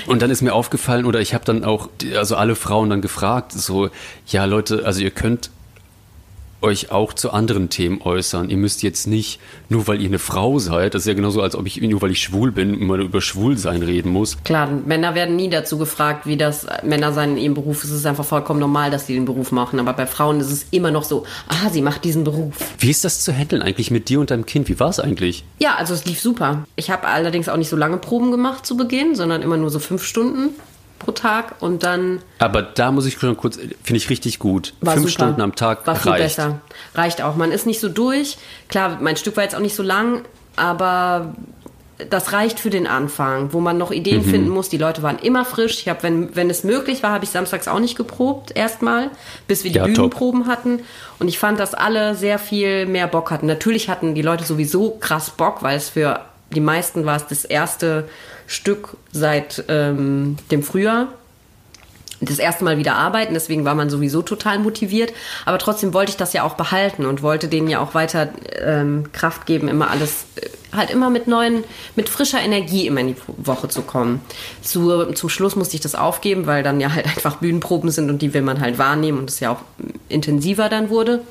Und dann ist mir aufgefallen, oder ich habe dann auch, also alle Frauen dann gefragt, so, ja Leute, also ihr könnt euch auch zu anderen Themen äußern. Ihr müsst jetzt nicht, nur weil ihr eine Frau seid, das ist ja genauso, als ob ich, nur weil ich schwul bin, immer über Schwulsein reden muss. Klar, Männer werden nie dazu gefragt, wie das Männer sein in ihrem Beruf ist. Es ist einfach vollkommen normal, dass sie den Beruf machen. Aber bei Frauen ist es immer noch so, ah, sie macht diesen Beruf. Wie ist das zu handeln eigentlich mit dir und deinem Kind? Wie war es eigentlich? Ja, also es lief super. Ich habe allerdings auch nicht so lange Proben gemacht zu Beginn, sondern immer nur so fünf Stunden pro Tag und dann. Aber da muss ich schon kurz, finde ich richtig gut. Fünf super. Stunden am Tag war viel reicht. besser. Reicht auch. Man ist nicht so durch. Klar, mein Stück war jetzt auch nicht so lang, aber das reicht für den Anfang, wo man noch Ideen mhm. finden muss. Die Leute waren immer frisch. Ich habe, wenn, wenn es möglich war, habe ich samstags auch nicht geprobt, erstmal, bis wir die ja, Bühnenproben top. hatten. Und ich fand, dass alle sehr viel mehr Bock hatten. Natürlich hatten die Leute sowieso krass Bock, weil es für die meisten war es das erste Stück seit ähm, dem Frühjahr. Das erste Mal wieder arbeiten, deswegen war man sowieso total motiviert. Aber trotzdem wollte ich das ja auch behalten und wollte denen ja auch weiter ähm, Kraft geben, immer alles, äh, halt immer mit neuen, mit frischer Energie immer in die Woche zu kommen. Zu, zum Schluss musste ich das aufgeben, weil dann ja halt <laughs> einfach Bühnenproben sind und die will man halt wahrnehmen und es ja auch intensiver dann wurde.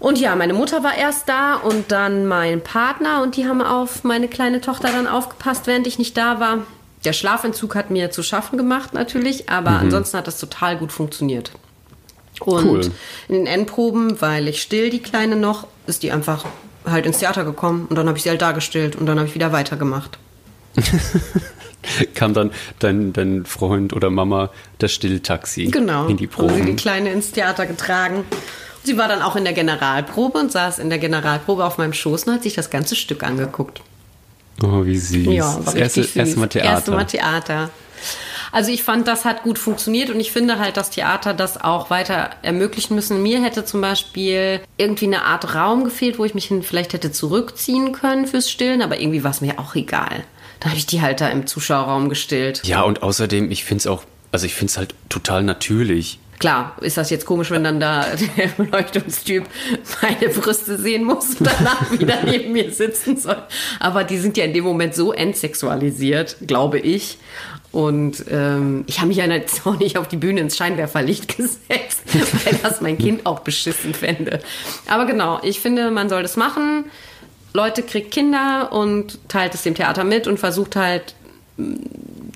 Und ja, meine Mutter war erst da und dann mein Partner und die haben auf meine kleine Tochter dann aufgepasst, während ich nicht da war. Der Schlafentzug hat mir zu schaffen gemacht natürlich, aber mhm. ansonsten hat das total gut funktioniert. Und cool. in den Endproben, weil ich still die Kleine noch, ist die einfach halt ins Theater gekommen und dann habe ich sie halt dargestellt und dann habe ich wieder weitergemacht. <laughs> Kam dann dein, dein Freund oder Mama das Stilltaxi genau, in die Probe. Genau, die Kleine ins Theater getragen. Sie war dann auch in der Generalprobe und saß in der Generalprobe auf meinem Schoß und hat sich das ganze Stück angeguckt. Oh, wie süß. Ja, das erste, süß. erste Mal Theater. Erste Mal Theater. Also ich fand, das hat gut funktioniert und ich finde halt, dass Theater das auch weiter ermöglichen müssen. Mir hätte zum Beispiel irgendwie eine Art Raum gefehlt, wo ich mich hin vielleicht hätte zurückziehen können fürs Stillen, aber irgendwie war es mir auch egal. Da habe ich die halt da im Zuschauerraum gestillt. Ja, und außerdem, ich finde es auch, also ich finde es halt total natürlich. Klar, ist das jetzt komisch, wenn dann da der <laughs> Beleuchtungstyp meine Brüste sehen muss und danach wieder neben mir sitzen soll. Aber die sind ja in dem Moment so entsexualisiert, glaube ich. Und ähm, ich habe mich ja jetzt auch nicht auf die Bühne ins Scheinwerferlicht <laughs> gesetzt, weil das mein Kind auch beschissen fände. Aber genau, ich finde, man soll das machen. Leute kriegt Kinder und teilt es dem Theater mit und versucht halt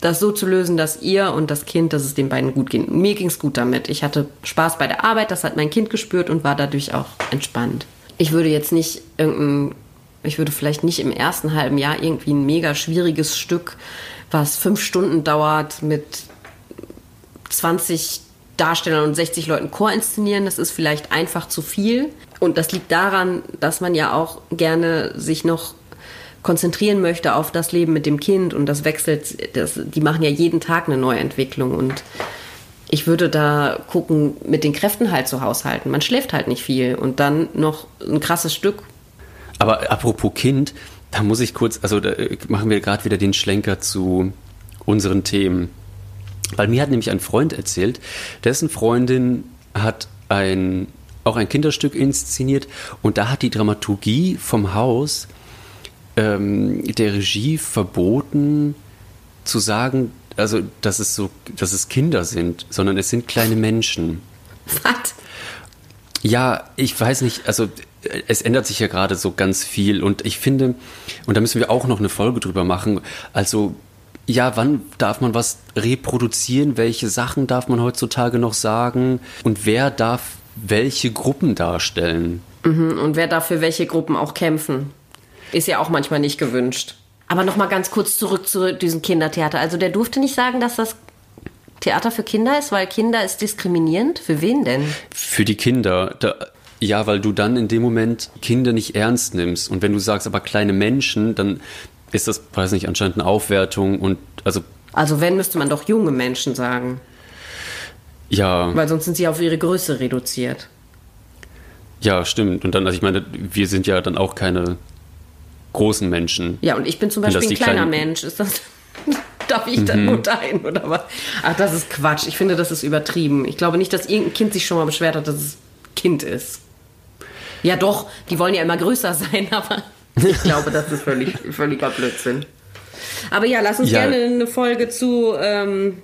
das so zu lösen, dass ihr und das Kind, dass es den beiden gut geht. Mir ging es gut damit. Ich hatte Spaß bei der Arbeit, das hat mein Kind gespürt und war dadurch auch entspannt. Ich würde jetzt nicht irgendein, ich würde vielleicht nicht im ersten halben Jahr irgendwie ein mega schwieriges Stück, was fünf Stunden dauert, mit 20 Darstellern und 60 Leuten Chor inszenieren. Das ist vielleicht einfach zu viel. Und das liegt daran, dass man ja auch gerne sich noch konzentrieren möchte auf das Leben mit dem Kind und das wechselt, das, die machen ja jeden Tag eine Neuentwicklung und ich würde da gucken, mit den Kräften halt zu haushalten. Man schläft halt nicht viel und dann noch ein krasses Stück. Aber apropos Kind, da muss ich kurz, also da machen wir gerade wieder den Schlenker zu unseren Themen. Weil mir hat nämlich ein Freund erzählt, dessen Freundin hat ein, auch ein Kinderstück inszeniert und da hat die Dramaturgie vom Haus ähm, der Regie verboten, zu sagen, also dass es so, dass es Kinder sind, sondern es sind kleine Menschen. Was? Ja, ich weiß nicht, also es ändert sich ja gerade so ganz viel und ich finde, und da müssen wir auch noch eine Folge drüber machen, also ja, wann darf man was reproduzieren? Welche Sachen darf man heutzutage noch sagen? Und wer darf welche Gruppen darstellen? Mhm, und wer darf für welche Gruppen auch kämpfen? Ist ja auch manchmal nicht gewünscht. Aber noch mal ganz kurz zurück zu diesem Kindertheater. Also der durfte nicht sagen, dass das Theater für Kinder ist, weil Kinder ist diskriminierend. Für wen denn? Für die Kinder. Da, ja, weil du dann in dem Moment Kinder nicht ernst nimmst. Und wenn du sagst, aber kleine Menschen, dann ist das, weiß nicht, anscheinend eine Aufwertung und also. Also wenn, müsste man doch junge Menschen sagen. Ja. Weil sonst sind sie auf ihre Größe reduziert. Ja, stimmt. Und dann, also ich meine, wir sind ja dann auch keine großen Menschen. Ja, und ich bin zum Beispiel ein kleiner Mensch. Ist das. <laughs> Darf ich dann mhm. nur dahin oder was? Ach, das ist Quatsch. Ich finde, das ist übertrieben. Ich glaube nicht, dass irgendein Kind sich schon mal beschwert hat, dass es Kind ist. Ja, doch, die wollen ja immer größer <laughs> sein, aber ich glaube, das ist völlig, völliger Blödsinn. Aber ja, lass uns ja. gerne eine Folge zu ähm,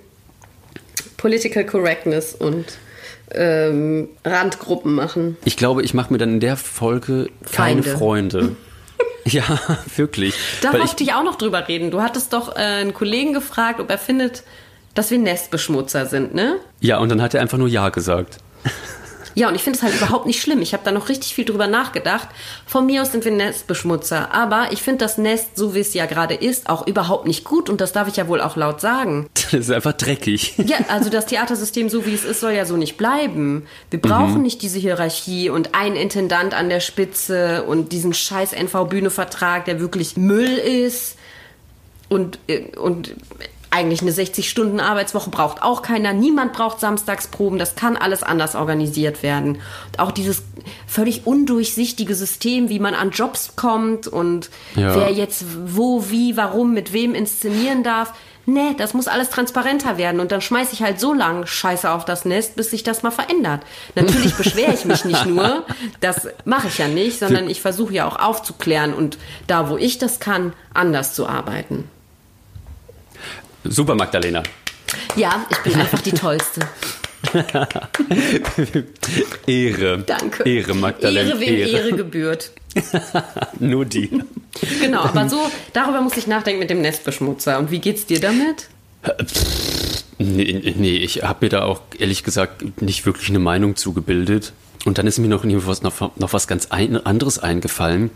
Political Correctness und ähm, Randgruppen machen. Ich glaube, ich mache mir dann in der Folge keine Feinde. Freunde. <laughs> ja, wirklich. Da wollte ich auch noch drüber reden. Du hattest doch äh, einen Kollegen gefragt, ob er findet, dass wir Nestbeschmutzer sind, ne? Ja, und dann hat er einfach nur Ja gesagt. <laughs> Ja, und ich finde es halt überhaupt nicht schlimm. Ich habe da noch richtig viel drüber nachgedacht. Von mir aus sind wir Nestbeschmutzer. Aber ich finde das Nest, so wie es ja gerade ist, auch überhaupt nicht gut. Und das darf ich ja wohl auch laut sagen. <laughs> Das ist einfach dreckig. Ja, also das Theatersystem, so wie es ist, soll ja so nicht bleiben. Wir brauchen mhm. nicht diese Hierarchie und einen Intendant an der Spitze und diesen scheiß NV-Bühne-Vertrag, der wirklich Müll ist. Und, äh, und eigentlich eine 60-Stunden-Arbeitswoche braucht auch keiner. Niemand braucht Samstagsproben. Das kann alles anders organisiert werden. Und auch dieses völlig undurchsichtige System, wie man an Jobs kommt und ja. wer jetzt wo, wie, warum, mit wem inszenieren darf. Nee, das muss alles transparenter werden. Und dann schmeiße ich halt so lange Scheiße auf das Nest, bis sich das mal verändert. Natürlich <laughs> beschwere ich mich nicht nur. Das mache ich ja nicht, sondern ich versuche ja auch aufzuklären und da, wo ich das kann, anders zu arbeiten. Super, Magdalena. Ja, ich bin einfach die Tollste. <laughs> Ehre. Danke. Ehre, Magdalena. Ehre, wem Ehre, Ehre gebührt. <laughs> Nur die. Genau, aber so, darüber muss ich nachdenken mit dem Nestbeschmutzer. Und wie geht's dir damit? Nee, nee ich habe mir da auch ehrlich gesagt nicht wirklich eine Meinung zugebildet. Und dann ist mir noch, noch, noch was ganz ein, anderes eingefallen.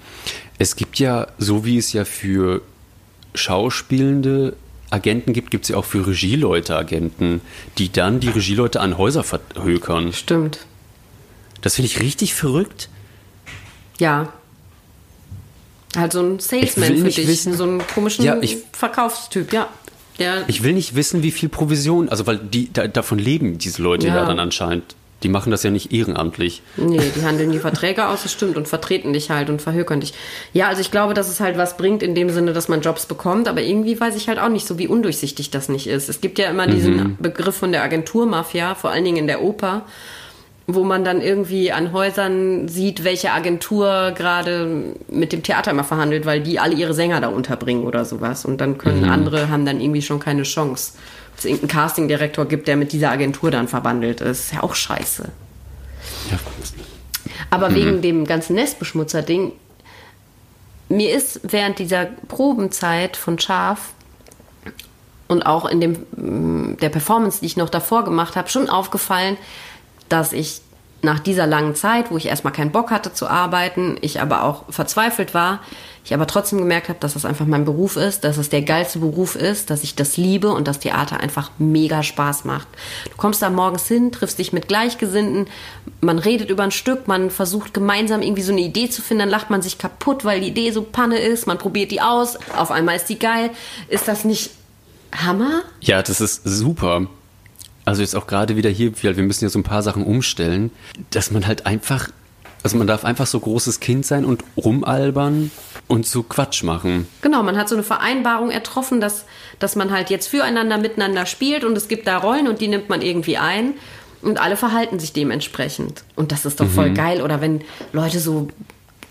Es gibt ja, so wie es ja für Schauspielende Agenten gibt, gibt es ja auch für Regieleute Agenten, die dann die Regieleute an Häuser verhökern. Stimmt. Das finde ich richtig verrückt. Ja. Halt so ein Salesman für dich, wissen, so einen komischen ja, ich, Verkaufstyp, ja. Der ich will nicht wissen, wie viel Provision, also weil die da, davon leben diese Leute ja. ja dann anscheinend. Die machen das ja nicht ehrenamtlich. Nee, die handeln die Verträge aus, das stimmt, und vertreten dich halt und verhökern dich. Ja, also ich glaube, dass es halt was bringt in dem Sinne, dass man Jobs bekommt, aber irgendwie weiß ich halt auch nicht so, wie undurchsichtig das nicht ist. Es gibt ja immer diesen mhm. Begriff von der Agenturmafia, vor allen Dingen in der Oper, wo man dann irgendwie an Häusern sieht, welche Agentur gerade mit dem Theater immer verhandelt, weil die alle ihre Sänger da unterbringen oder sowas. Und dann können mhm. andere, haben dann irgendwie schon keine Chance es irgendeinen Castingdirektor gibt, der mit dieser Agentur dann verwandelt ist. Ist ja auch scheiße. Ja. Aber mhm. wegen dem ganzen Nestbeschmutzer-Ding, mir ist während dieser Probenzeit von Schaf und auch in dem, mm, der Performance, die ich noch davor gemacht habe, schon aufgefallen, dass ich nach dieser langen Zeit, wo ich erstmal keinen Bock hatte zu arbeiten, ich aber auch verzweifelt war, ich aber trotzdem gemerkt habe, dass das einfach mein Beruf ist, dass es der geilste Beruf ist, dass ich das liebe und das Theater einfach mega Spaß macht. Du kommst da morgens hin, triffst dich mit Gleichgesinnten, man redet über ein Stück, man versucht gemeinsam irgendwie so eine Idee zu finden, dann lacht man sich kaputt, weil die Idee so Panne ist, man probiert die aus, auf einmal ist die geil. Ist das nicht Hammer? Ja, das ist super. Also jetzt auch gerade wieder hier, wir müssen ja so ein paar Sachen umstellen, dass man halt einfach also man darf einfach so großes Kind sein und rumalbern und so Quatsch machen. Genau, man hat so eine Vereinbarung ertroffen, dass, dass man halt jetzt füreinander miteinander spielt und es gibt da Rollen und die nimmt man irgendwie ein und alle verhalten sich dementsprechend. Und das ist doch voll mhm. geil. Oder wenn Leute so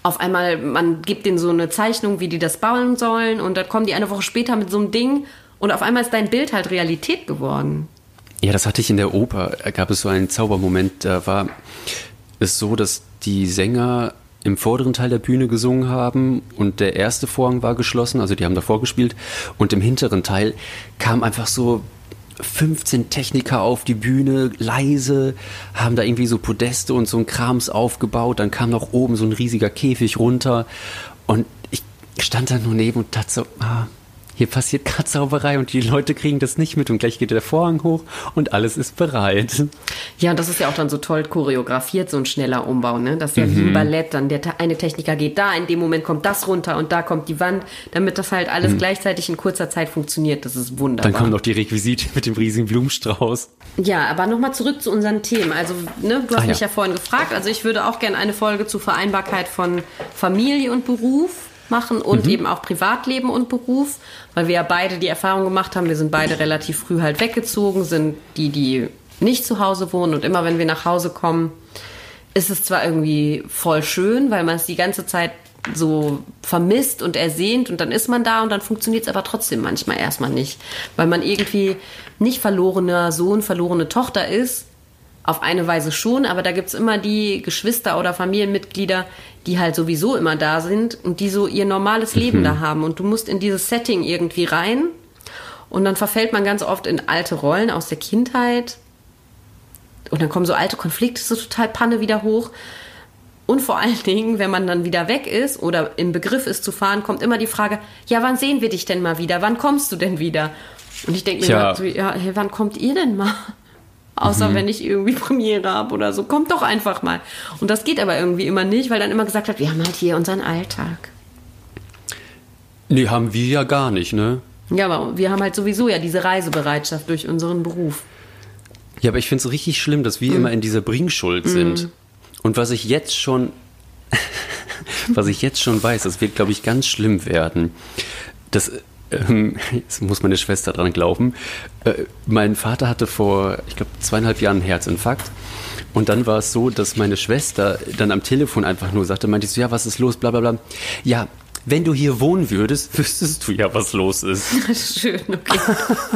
auf einmal, man gibt denen so eine Zeichnung, wie die das bauen sollen und dann kommen die eine Woche später mit so einem Ding Und auf einmal ist dein Bild halt Realität geworden. Ja, das hatte ich in der Oper. Da gab es so einen Zaubermoment. Da war es so, dass die Sänger im vorderen Teil der Bühne gesungen haben und der erste Vorhang war geschlossen, also die haben davor gespielt und im hinteren Teil kam einfach so 15 Techniker auf die Bühne, leise, haben da irgendwie so Podeste und so ein Krams aufgebaut, dann kam noch oben so ein riesiger Käfig runter und ich stand da nur neben und dachte so, ah, hier passiert gerade Zauberei und die Leute kriegen das nicht mit und gleich geht der Vorhang hoch und alles ist bereit. Ja, und das ist ja auch dann so toll choreografiert, so ein schneller Umbau, ne? Das ist ja mhm. wie ein Ballett, dann der eine Techniker geht da, in dem Moment kommt das runter und da kommt die Wand, damit das halt alles mhm. gleichzeitig in kurzer Zeit funktioniert. Das ist wunderbar. Dann kommen noch die Requisite mit dem riesigen Blumenstrauß. Ja, aber nochmal zurück zu unseren Themen. Also, ne, du hast ah, mich ja. ja vorhin gefragt. Also, ich würde auch gerne eine Folge zur Vereinbarkeit von Familie und Beruf machen und mhm. eben auch Privatleben und Beruf, weil wir ja beide die Erfahrung gemacht haben, wir sind beide relativ früh halt weggezogen, sind die, die nicht zu Hause wohnen und immer wenn wir nach Hause kommen, ist es zwar irgendwie voll schön, weil man es die ganze Zeit so vermisst und ersehnt und dann ist man da und dann funktioniert es aber trotzdem manchmal erstmal nicht, weil man irgendwie nicht verlorener Sohn, verlorene Tochter ist, auf eine Weise schon, aber da gibt es immer die Geschwister oder Familienmitglieder, die halt sowieso immer da sind und die so ihr normales Leben mhm. da haben. Und du musst in dieses Setting irgendwie rein. Und dann verfällt man ganz oft in alte Rollen aus der Kindheit. Und dann kommen so alte Konflikte so total Panne wieder hoch. Und vor allen Dingen, wenn man dann wieder weg ist oder im Begriff ist zu fahren, kommt immer die Frage, ja, wann sehen wir dich denn mal wieder? Wann kommst du denn wieder? Und ich denke mir, ja. so, ja, hey, wann kommt ihr denn mal? Außer mhm. wenn ich irgendwie <laughs> Premiere habe oder so. Kommt doch einfach mal. Und das geht aber irgendwie immer nicht, weil dann immer gesagt hat, wir haben halt hier unseren Alltag. Nee, haben wir ja gar nicht, ne? Ja, aber wir haben halt sowieso ja diese Reisebereitschaft durch unseren Beruf. Ja, aber ich finde es richtig schlimm, dass wir mhm. immer in dieser Bringschuld sind. Mhm. Und was ich jetzt schon, <laughs> was ich jetzt schon weiß, das wird, glaube ich, ganz schlimm werden. Das ähm, jetzt muss meine Schwester dran glauben, äh, mein Vater hatte vor, ich glaube, zweieinhalb Jahren einen Herzinfarkt. Und dann war es so, dass meine Schwester dann am Telefon einfach nur sagte, meinte ich so, ja, was ist los, bla bla bla. Ja, wenn du hier wohnen würdest, <laughs> wüsstest du ja, was los ist. <laughs> Schön, okay.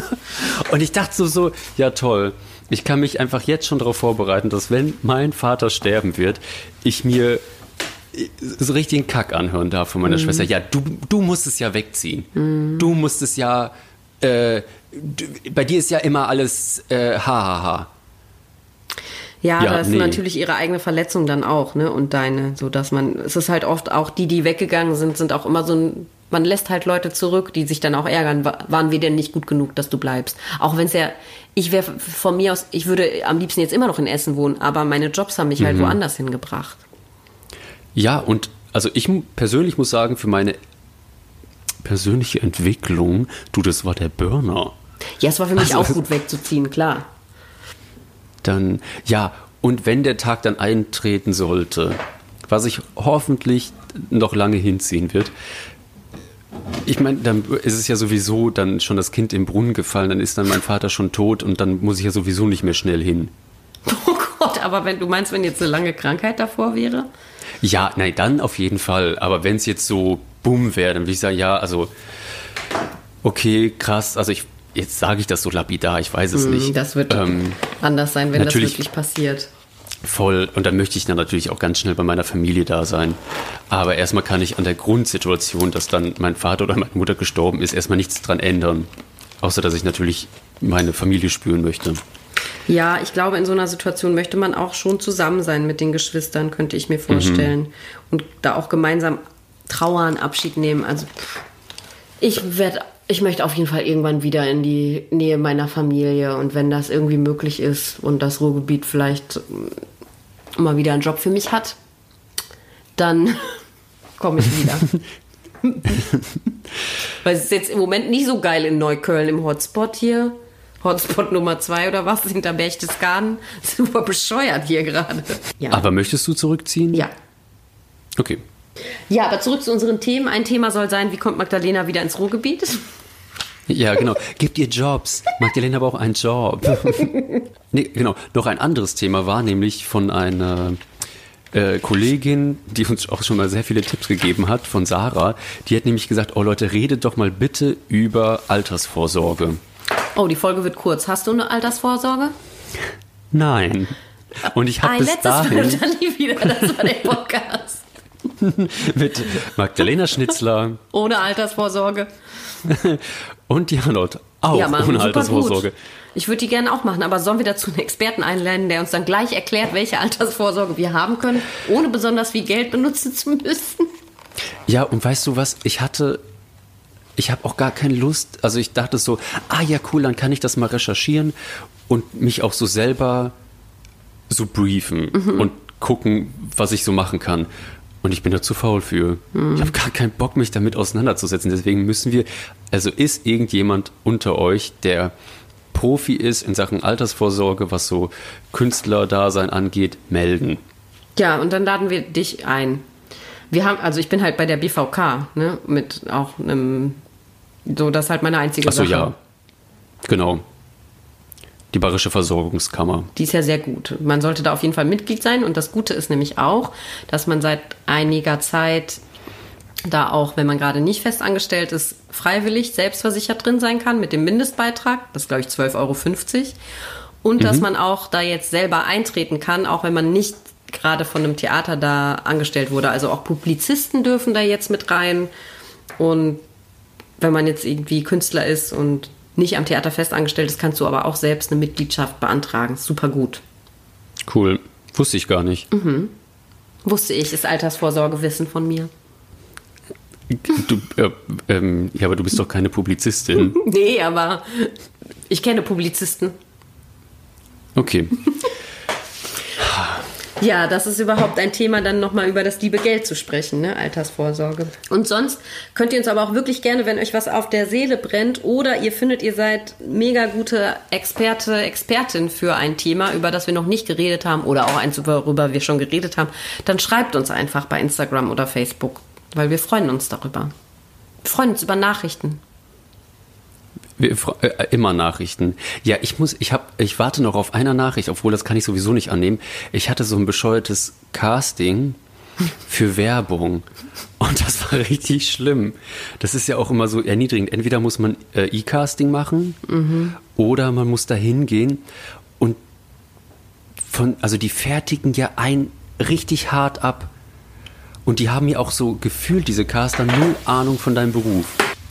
<laughs> Und ich dachte so, so, ja toll. Ich kann mich einfach jetzt schon darauf vorbereiten, dass wenn mein Vater sterben wird, ich mir so richtig einen Kack anhören darf von meiner mhm. Schwester. Ja, du, du musst es ja wegziehen. Mhm. Du musst es ja, äh, du, bei dir ist ja immer alles äh, hahaha. Ja, ja, das nee. ist natürlich ihre eigene Verletzung dann auch, ne? Und deine, so dass man, es ist halt oft auch die, die weggegangen sind, sind auch immer so ein, man lässt halt Leute zurück, die sich dann auch ärgern, waren wir denn nicht gut genug, dass du bleibst? Auch wenn es ja, ich wäre von mir aus, ich würde am liebsten jetzt immer noch in Essen wohnen, aber meine Jobs haben mich halt mhm. halt woanders hingebracht. Ja, und also ich persönlich muss sagen, für meine persönliche Entwicklung, du, das war der Burner. Ja, es war für mich also, auch gut wegzuziehen, klar. Dann, ja, und wenn der Tag dann eintreten sollte, was ich hoffentlich noch lange hinziehen wird, ich meine, dann ist es ja sowieso dann schon das Kind im Brunnen gefallen, dann ist dann mein Vater schon tot und dann muss ich ja sowieso nicht mehr schnell hin. Oh Gott, aber wenn du meinst, wenn jetzt eine lange Krankheit davor wäre? Ja, nein, dann auf jeden Fall. Aber wenn es jetzt so bumm wäre, dann würde ich sagen, ja, also okay, krass. Also ich jetzt sage ich das so lapidar, ich weiß es hm, nicht. Das wird ähm, anders sein, wenn das wirklich passiert. Voll. Und dann möchte ich dann natürlich auch ganz schnell bei meiner Familie da sein. Aber erstmal kann ich an der Grundsituation, dass dann mein Vater oder meine Mutter gestorben ist, erstmal nichts dran ändern. Außer dass ich natürlich meine Familie spüren möchte. Ja, ich glaube, in so einer Situation möchte man auch schon zusammen sein mit den Geschwistern, könnte ich mir vorstellen. Mhm. Und da auch gemeinsam trauern, Abschied nehmen. Also ich werde, ich möchte auf jeden Fall irgendwann wieder in die Nähe meiner Familie und wenn das irgendwie möglich ist und das Ruhrgebiet vielleicht mal wieder einen Job für mich hat, dann <laughs> komme ich wieder. <laughs> Weil es ist jetzt im Moment nicht so geil in Neukölln im Hotspot hier. Hotspot Nummer zwei oder was hinter Berchtesgaden. <laughs> Super bescheuert hier gerade. Ja. Aber möchtest du zurückziehen? Ja. Okay. Ja, aber zurück zu unseren Themen. Ein Thema soll sein, wie kommt Magdalena wieder ins Ruhrgebiet? Ja, genau. Gebt ihr Jobs. Magdalena braucht einen Job. <laughs> nee, genau. Noch ein anderes Thema war nämlich von einer äh, Kollegin, die uns auch schon mal sehr viele Tipps gegeben hat, von Sarah, die hat nämlich gesagt, oh Leute, redet doch mal bitte über Altersvorsorge. Oh, die Folge wird kurz. Hast du eine Altersvorsorge? Nein. Und ich habe Ein bis letztes Mal dahin und dann nie wieder. Das war der Podcast. <laughs> mit Magdalena Schnitzler Ohne Altersvorsorge. und Janot auch ja, Mann, ohne Altersvorsorge. Gut. Ich würde die gerne auch machen, aber sollen wir dazu einen Experten einladen, der uns dann gleich erklärt, welche Altersvorsorge wir haben können, ohne besonders viel Geld benutzen zu müssen? Ja, und weißt du was? Ich hatte, ich habe auch gar keine Lust. Also ich dachte so, ah ja, cool, dann kann ich das mal recherchieren und mich auch so selber so briefen und gucken, was ich so machen kann. Und ich bin da zu faul für. Ich habe gar keinen Bock, mich damit auseinanderzusetzen. Deswegen müssen wir, also ist irgendjemand unter euch, der Profi ist in Sachen Altersvorsorge, was so Künstlerdasein angeht, melden. Ja, und dann laden wir dich ein. Wir haben, also ich bin halt bei der BVK, ne, mit auch einem, so das ist halt meine einzige Achso, Sache. ja. Genau. Die Bayerische Versorgungskammer. Die ist ja sehr gut. Man sollte da auf jeden Fall Mitglied sein. Und das Gute ist nämlich auch, dass man seit einiger Zeit da auch, wenn man gerade nicht festangestellt ist, freiwillig selbstversichert drin sein kann mit dem Mindestbeitrag. Das ist, glaube ich, 12,50 Euro. Und dass man auch da jetzt selber eintreten kann, auch wenn man nicht gerade von einem Theater da angestellt wurde. Also auch Publizisten dürfen da jetzt mit rein. Und wenn man jetzt irgendwie Künstler ist und nicht am Theater fest angestellt ist, kannst du aber auch selbst eine Mitgliedschaft beantragen. Super gut. Cool. Wusste ich gar nicht. Wusste ich, ist Altersvorsorgewissen von mir. Du, äh, ähm, ja, aber du bist doch keine Publizistin. <laughs> Nee, aber ich kenne Publizisten. Okay. <laughs> Ja, das ist überhaupt ein Thema, dann nochmal über das liebe Geld zu sprechen, ne? Altersvorsorge. Und sonst könnt ihr uns aber auch wirklich gerne, wenn euch was auf der Seele brennt oder ihr findet, ihr seid mega gute Experte, Expertin für ein Thema, über das wir noch nicht geredet haben oder auch eins, worüber wir schon geredet haben, dann schreibt uns einfach bei Instagram oder Facebook, weil wir freuen uns darüber. Wir freuen uns über Nachrichten. Wir, fre- äh, immer Nachrichten. Ja, ich muss, ich habe, ich warte noch auf einer Nachricht, obwohl das kann ich sowieso nicht annehmen. Ich hatte so ein bescheuertes Casting für Werbung und das war richtig schlimm. Das ist ja auch immer so erniedrigend. Entweder muss man äh, E-Casting machen oder man muss da hingehen und von, also die fertigen ja ein richtig hart ab. Und die haben ja auch so gefühlt, diese Caster, null Ahnung von deinem Beruf.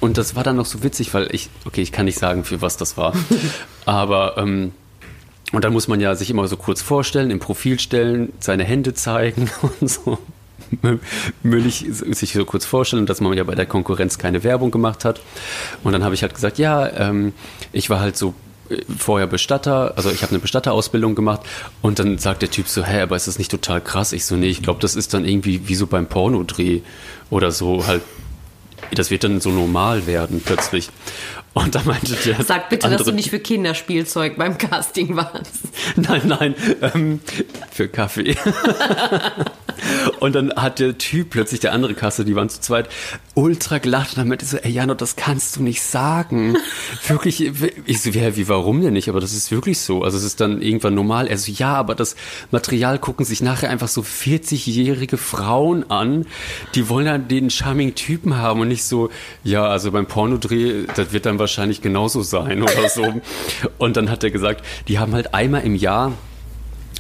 Und das war dann noch so witzig, weil ich, okay, ich kann nicht sagen, für was das war. <laughs> Aber, ähm, und dann muss man ja sich immer so kurz vorstellen, im Profil stellen, seine Hände zeigen <laughs> und so. Müllig sich so kurz vorstellen, dass man ja bei der Konkurrenz keine Werbung gemacht hat. Und dann habe ich halt gesagt, ja, ähm, ich war halt so äh, vorher Bestatter, also ich habe eine Bestatterausbildung gemacht und dann sagt der Typ so, hä, aber ist das nicht total krass? Ich so, nee, ich glaube, das ist dann irgendwie wie so beim Pornodreh oder so halt, das wird dann so normal werden plötzlich. Und da meinte der Sag bitte, dass andere, du nicht für Kinderspielzeug beim Casting warst. <laughs> Nein, nein, ähm, für Kaffee. <laughs> und dann hat der Typ plötzlich, der andere Kasse, die waren zu zweit, ultra gelacht und dann meinte so, ey Jano, das kannst du nicht sagen. <laughs> wirklich, ich so, ja, wie, warum denn nicht? Aber das ist wirklich so. Also es ist dann irgendwann normal. Er so, ja, aber das Material gucken sich nachher einfach so 40-jährige Frauen an, die wollen dann den charming Typen haben und nicht so, ja, also beim Pornodreh, das wird dann wahrscheinlich genauso sein oder so. <laughs> Und dann hat er gesagt, die haben halt einmal im Jahr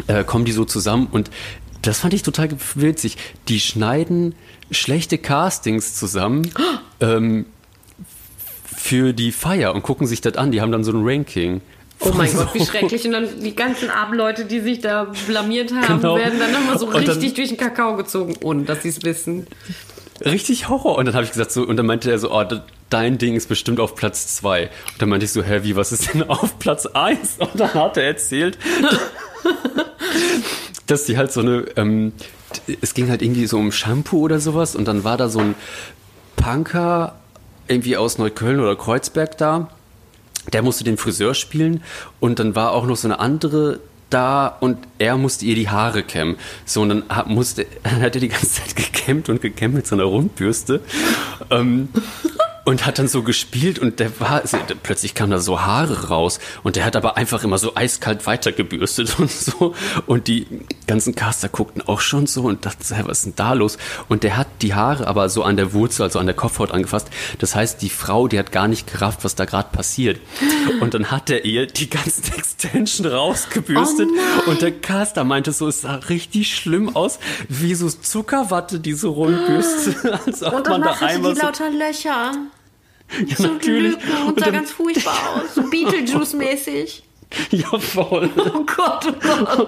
äh, kommen die so zusammen und das fand ich total witzig. Die schneiden schlechte Castings zusammen ähm, für die Feier und gucken sich das an. Die haben dann so ein Ranking. Oh mein Gott, wie schrecklich. Und dann die ganzen armen Leute, die sich da blamiert haben, Genau. werden dann nochmal so dann- richtig durch den Kakao gezogen, ohne dass sie es wissen. Richtig Horror. Und dann habe ich gesagt so, und dann meinte er so, oh, dein Ding ist bestimmt auf Platz zwei. Und dann meinte ich so, hä, wie, was ist denn auf Platz eins? Und dann hat er erzählt, <laughs> dass die halt so eine, ähm, es ging halt irgendwie so um Shampoo oder sowas und dann war da so ein Punker irgendwie aus Neukölln oder Kreuzberg da. Der musste den Friseur spielen und dann war auch noch so eine andere da und er musste ihr die Haare kämmen. So, und dann hat, musste, <laughs> dann hat er die ganze Zeit gekämmt und gekämmt mit so einer Rundbürste. Ähm, <laughs> und hat dann so gespielt und der war, plötzlich kamen da so Haare raus und der hat aber einfach immer so eiskalt weitergebürstet <laughs> und so. Und die, ganzen Caster guckten auch schon so und dachten, hey, was ist denn da los? Und der hat die Haare aber so an der Wurzel, also an der Kopfhaut angefasst. Das heißt, die Frau, die hat gar nicht gerafft, was da gerade passiert. Und dann hat er ihr die ganzen <laughs> Extension rausgebürstet. Oh und der Caster meinte so, es sah richtig schlimm aus, wie so Zuckerwatte, die so rumbürstet. <gasps> Als ob Und man da einmal die so, lauter Löcher. Ja, So natürlich. Lücken und sah ganz furchtbar <laughs> aus. So Beetlejuice-mäßig. ja, voll. <laughs> Oh Gott, oh Gott.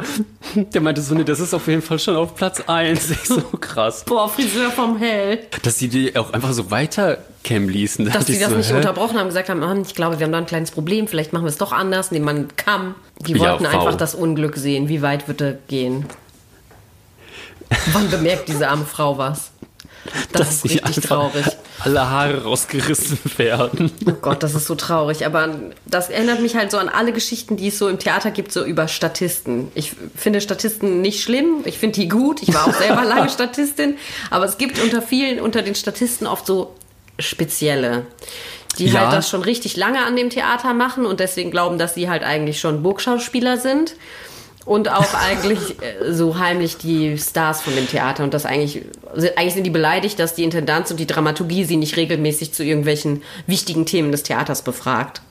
Der meinte so, nee, das ist auf jeden Fall schon auf Platz 1. Ich <laughs> so krass. Boah, Friseur vom Hell. Dass sie die auch einfach so weiterkämmen ließen. Da Dass ich das so, nicht hä? unterbrochen haben, gesagt haben, ich glaube, wir haben da ein kleines Problem, vielleicht machen wir es doch anders, nehmen wir einen Kamm. Die Ja, wollten wow. einfach das Unglück sehen. Wie weit wird er gehen? Wann bemerkt diese arme Frau was? Das dass ist richtig traurig. alle Haare rausgerissen werden. Oh Gott, das ist so traurig. Aber das erinnert mich halt so an alle Geschichten, die es so im Theater gibt, so über Statisten. Ich finde Statisten nicht schlimm. Ich finde die gut. Ich war auch selber <laughs> lange Statistin. Aber es gibt unter vielen, unter den Statisten oft so spezielle, die Ja. halt das schon richtig lange an dem Theater machen und deswegen glauben, dass sie halt eigentlich schon Burgschauspieler sind. Und auch eigentlich äh, so heimlich die Stars von dem Theater. Und das eigentlich, also eigentlich sind die beleidigt, dass die Intendanz und die Dramaturgie sie nicht regelmäßig zu irgendwelchen wichtigen Themen des Theaters befragt.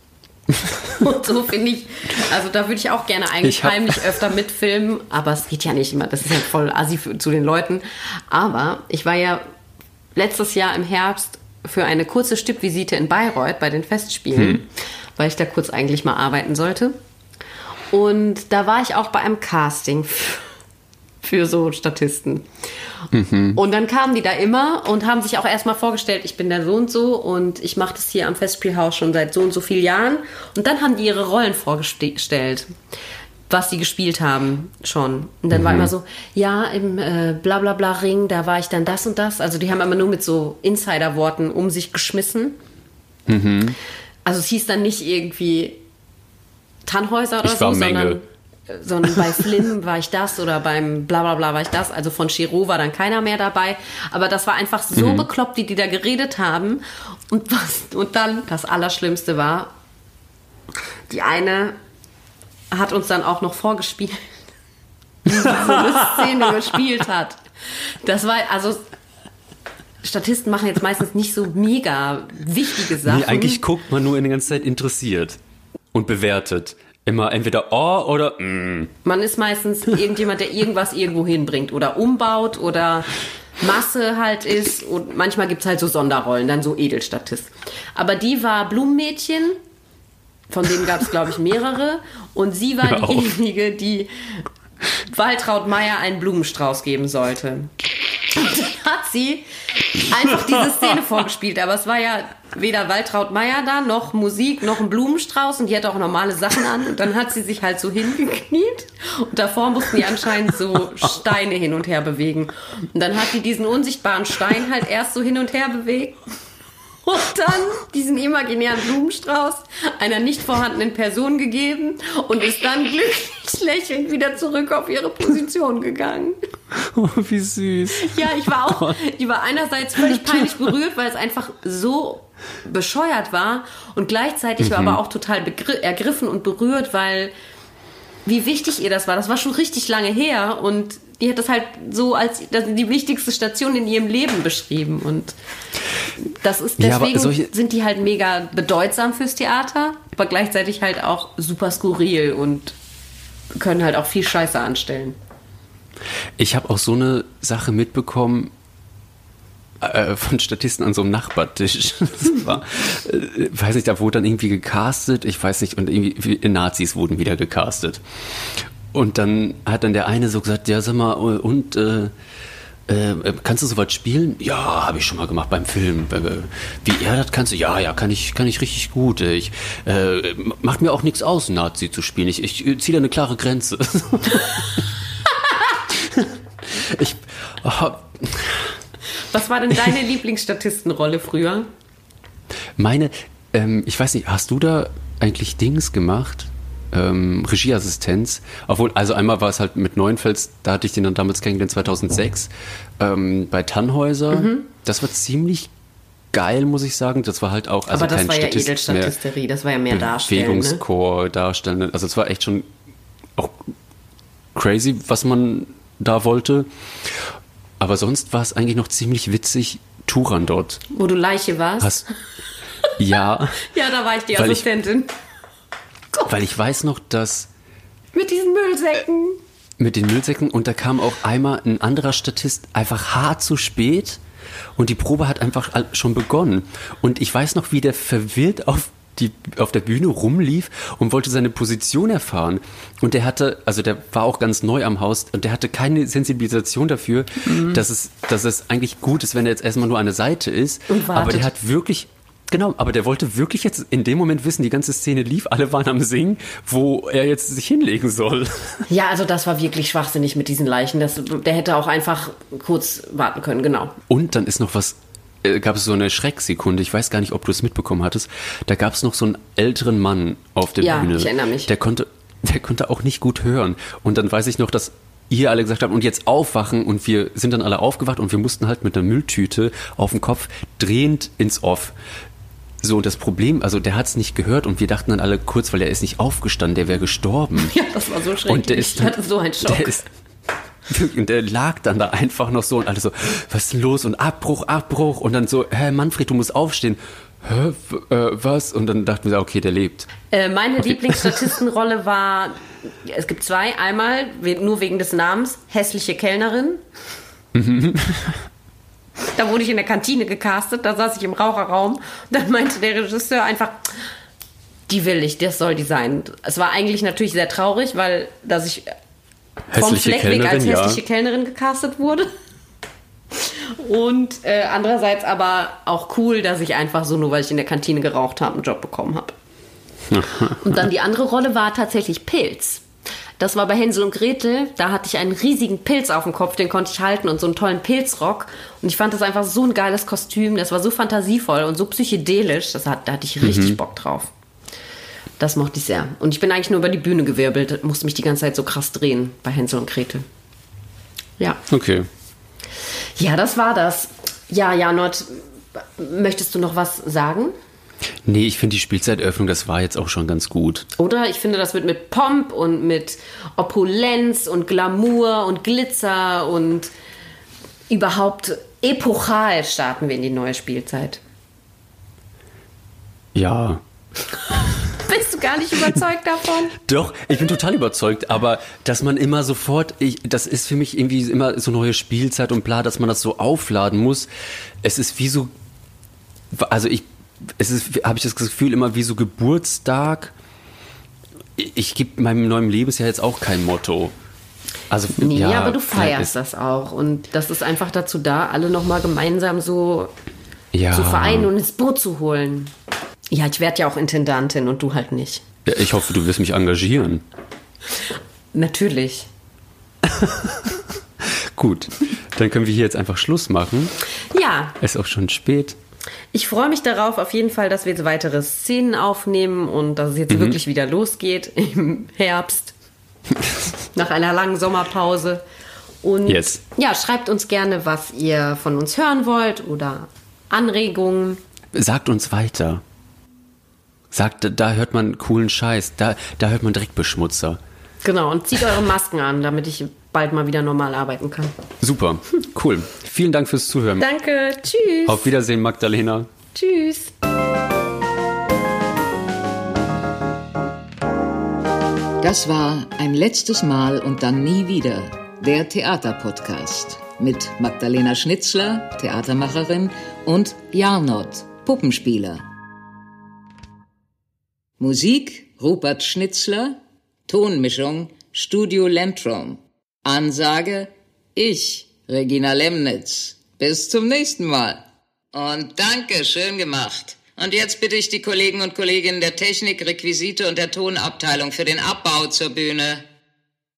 <laughs> und so finde ich, also da würde ich auch gerne eigentlich heimlich öfter mitfilmen, aber es geht ja nicht immer. Das ist ja voll assi für, zu den Leuten. Aber ich war ja letztes Jahr im Herbst für eine kurze Stippvisite in Bayreuth bei den Festspielen, weil ich da kurz eigentlich mal arbeiten sollte. Und da war ich auch bei einem Casting für so Statisten. Und dann kamen die da immer und haben sich auch erstmal vorgestellt, ich bin der so und so und ich mache das hier am Festspielhaus schon seit so und so vielen Jahren. Und dann haben die ihre Rollen vorgestellt, was sie gespielt haben schon. Und dann war immer so, ja, im äh, Blablabla-Ring, da war ich dann das und das. Also die haben immer nur mit so Insider-Worten um sich geschmissen. Also es hieß dann nicht irgendwie Tannhäuser oder Ich war so, Menge. sondern, äh, sondern bei Flynn <laughs> war ich das oder beim Blablabla war ich das. Also von Chiro war dann keiner mehr dabei. Aber das war einfach so Mhm. bekloppt, wie die da geredet haben. Und, was, und dann das Allerschlimmste war, die eine hat uns dann auch noch vorgespielt, <laughs> wie sie so eine Szene gespielt hat. Das war, also Statisten machen jetzt meistens nicht so mega wichtige Sachen. Nee, eigentlich guckt man nur in der ganzen Zeit interessiert und bewertet. Immer entweder oh oder mm. Man ist meistens irgendjemand, der irgendwas irgendwo hinbringt oder umbaut oder Masse halt ist. Und manchmal gibt es halt so Sonderrollen, dann so Edelstatist. Aber die war Blumenmädchen, von denen gab es, glaube ich, mehrere. Und sie war diejenige, die Waltraud Meier einen Blumenstrauß geben sollte. Und dann hat sie einfach diese Szene <laughs> vorgespielt. Aber es war ja weder Waltraud Meier da, noch Musik, noch ein Blumenstrauß. Und die hatte auch normale Sachen an. Und dann hat sie sich halt so hingekniet. Und davor mussten die anscheinend so Steine hin und her bewegen. Und dann hat die diesen unsichtbaren Stein halt erst so hin und her bewegt. Und dann diesen imaginären Blumenstrauß einer nicht vorhandenen Person gegeben und ist dann glücklich lächelnd wieder zurück auf ihre Position gegangen. Oh, wie süß. Ja, ich war auch, ich war einerseits völlig peinlich berührt, weil es einfach so bescheuert war und gleichzeitig war aber auch total ergriffen und berührt, weil wie wichtig ihr das war. Das war schon richtig lange her und die hat das halt so als die wichtigste Station in ihrem Leben beschrieben und das ist Ja, deswegen solche- sind die halt mega bedeutsam fürs Theater, aber gleichzeitig halt auch super skurril und können halt auch viel Scheiße anstellen. Ich habe auch so eine Sache mitbekommen äh, von Statisten an so einem Nachbartisch. <laughs> Das war, äh, weiß nicht, da wurde dann irgendwie gecastet, ich weiß nicht, und irgendwie wie- Nazis wurden wieder gecastet. Und dann hat dann der eine so gesagt, ja, sag mal, und äh, äh, kannst du sowas spielen? Ja, habe ich schon mal gemacht beim Film. Äh, Wie er das kannst du? Ja, ja, kann ich, kann ich richtig gut. Ich äh, macht mir auch nichts aus, Nazi zu spielen. Ich, ich ziehe da eine klare Grenze. <laughs> ich, oh, Was war denn deine <laughs> Lieblingsstatistenrolle früher? meine, ähm, ich weiß nicht, hast du da eigentlich Dings gemacht? Ähm, Regieassistenz. Obwohl, also einmal war es halt mit Neuenfels, da hatte ich den dann damals kennengelernt, 2006, ähm, bei Tannhäuser. Mhm. Das war ziemlich geil, muss ich sagen. Das war halt auch, also Aber das kein war ja Statist mehr. Edelstatisterie, das war ja mehr Darstellen. Ne? Bewegungschor darstellen. Also es war echt schon auch crazy, was man da wollte. Aber sonst war es eigentlich noch ziemlich witzig, Turan dort. Wo du Leiche warst? Hast, ja. <laughs> ja, da war ich die Weil ich- Assistentin. Weil ich weiß noch, dass Mit diesen Müllsäcken. mit den Müllsäcken und da kam auch einmal ein anderer Statist einfach hart zu spät und die Probe hat einfach schon begonnen. Und ich weiß noch, wie der verwirrt auf die, auf der Bühne rumlief und wollte seine Position erfahren. Und der hatte, also der war auch ganz neu am Haus und der hatte keine Sensibilisation dafür, dass, es, dass es eigentlich gut ist, wenn er jetzt erstmal nur an der Seite ist. Und aber der hat wirklich, genau, aber der wollte wirklich jetzt in dem Moment wissen, die ganze Szene lief, alle waren am Singen, wo er jetzt sich hinlegen soll. <laughs> Ja, also das war wirklich schwachsinnig mit diesen Leichen. Das, der hätte auch einfach kurz warten können, genau. Und dann ist noch was, gab es so eine Schrecksekunde, ich weiß gar nicht, ob du es mitbekommen hattest, da gab es noch so einen älteren Mann auf der Ja, Bühne. ich erinnere mich. Der konnte, der konnte auch nicht gut hören. Und dann weiß ich noch, dass ihr alle gesagt habt, und jetzt aufwachen und wir sind dann alle aufgewacht und wir mussten halt mit einer Mülltüte auf dem Kopf drehend ins Off. So, und das Problem, also der hat es nicht gehört und wir dachten dann alle kurz, weil er ist nicht aufgestanden, der wäre gestorben. <laughs> Ja, das war so schrecklich. Und der ist ich hatte so einen Schock. Der, ist, <laughs> und der lag dann da einfach noch so und alle so, was ist denn los? Und Abbruch, Abbruch. Und dann so, hä, Manfred, du musst aufstehen. Hä, äh, was? Und dann dachten wir, okay, der lebt. Äh, meine Lieblingsstatistenrolle <laughs> war, es gibt zwei. Einmal, nur wegen des Namens, hässliche Kellnerin. <laughs> da wurde ich in der Kantine gecastet, da saß ich im Raucherraum. Und dann meinte der Regisseur einfach, die will ich, das soll die sein. Es war eigentlich natürlich sehr traurig, weil dass ich vom Fleck weg als Kellnerin, ja. hässliche Kellnerin gecastet wurde. Und äh, andererseits aber auch cool, dass ich einfach so, nur weil ich in der Kantine geraucht habe, einen Job bekommen habe. <laughs> Und dann die andere Rolle war tatsächlich Pilz. Das war bei Hänsel und Gretel. Da hatte ich einen riesigen Pilz auf dem Kopf, den konnte ich halten und so einen tollen Pilzrock. Und ich fand das einfach so ein geiles Kostüm. Das war so fantasievoll und so psychedelisch. Das hat, da hatte ich richtig Bock drauf. Das mochte ich sehr. Und ich bin eigentlich nur über die Bühne gewirbelt, musste mich die ganze Zeit so krass drehen bei Hänsel und Gretel. Ja. Okay. Ja, das war das. Ja, Janot, möchtest du noch was sagen? Nee, ich finde die Spielzeiteröffnung, das war jetzt auch schon ganz gut. Oder? Ich finde, das wird mit Pomp und mit Opulenz und Glamour und Glitzer und überhaupt epochal starten wir in die neue Spielzeit. Ja. <laughs> Bist du gar nicht überzeugt davon? Doch, ich bin total überzeugt, aber dass man immer sofort, ich, das ist für mich irgendwie immer so neue Spielzeit und bla, dass man das so aufladen muss. Es ist wie so, also ich, es ist, habe ich das Gefühl, immer wie so Geburtstag. Ich, ich gebe meinem neuen Lebensjahr jetzt auch kein Motto. Also, Nee, ja, aber du vielleicht feierst das auch. Und das ist einfach dazu da, alle nochmal gemeinsam so ja, zu vereinen und ins Boot zu holen. Ja, ich werde ja auch Intendantin und du halt nicht. Ja, Ich hoffe, du wirst mich engagieren. Natürlich. <laughs> Gut, dann können wir hier jetzt einfach Schluss machen. Ja, Es ist auch schon spät. Ich freue mich darauf auf jeden Fall, dass wir jetzt weitere Szenen aufnehmen und dass es jetzt wirklich wieder losgeht im Herbst. nach einer langen Sommerpause. Und Yes. ja, schreibt uns gerne, was ihr von uns hören wollt oder Anregungen. Sagt uns weiter. Sagt, da- hört man coolen Scheiß, da, da hört man Dreckbeschmutzer. Genau, und zieht eure Masken an, damit ich bald mal wieder normal arbeiten kann. Super, cool. Vielen Dank fürs Zuhören. Danke, tschüss. Auf Wiedersehen, Magdalena. Tschüss. Das war ein letztes Mal und dann nie wieder der Theaterpodcast mit Magdalena Schnitzler, Theatermacherin, und Jarnot, Puppenspieler. Musik Rupert Schnitzler, Tonmischung Studio Lentrum. Ansage ich, Regina Lemnitz. Bis zum nächsten Mal. Und danke, schön gemacht. Und jetzt bitte ich die Kollegen und Kolleginnen der Technik, Requisite und der Tonabteilung für den Abbau zur Bühne.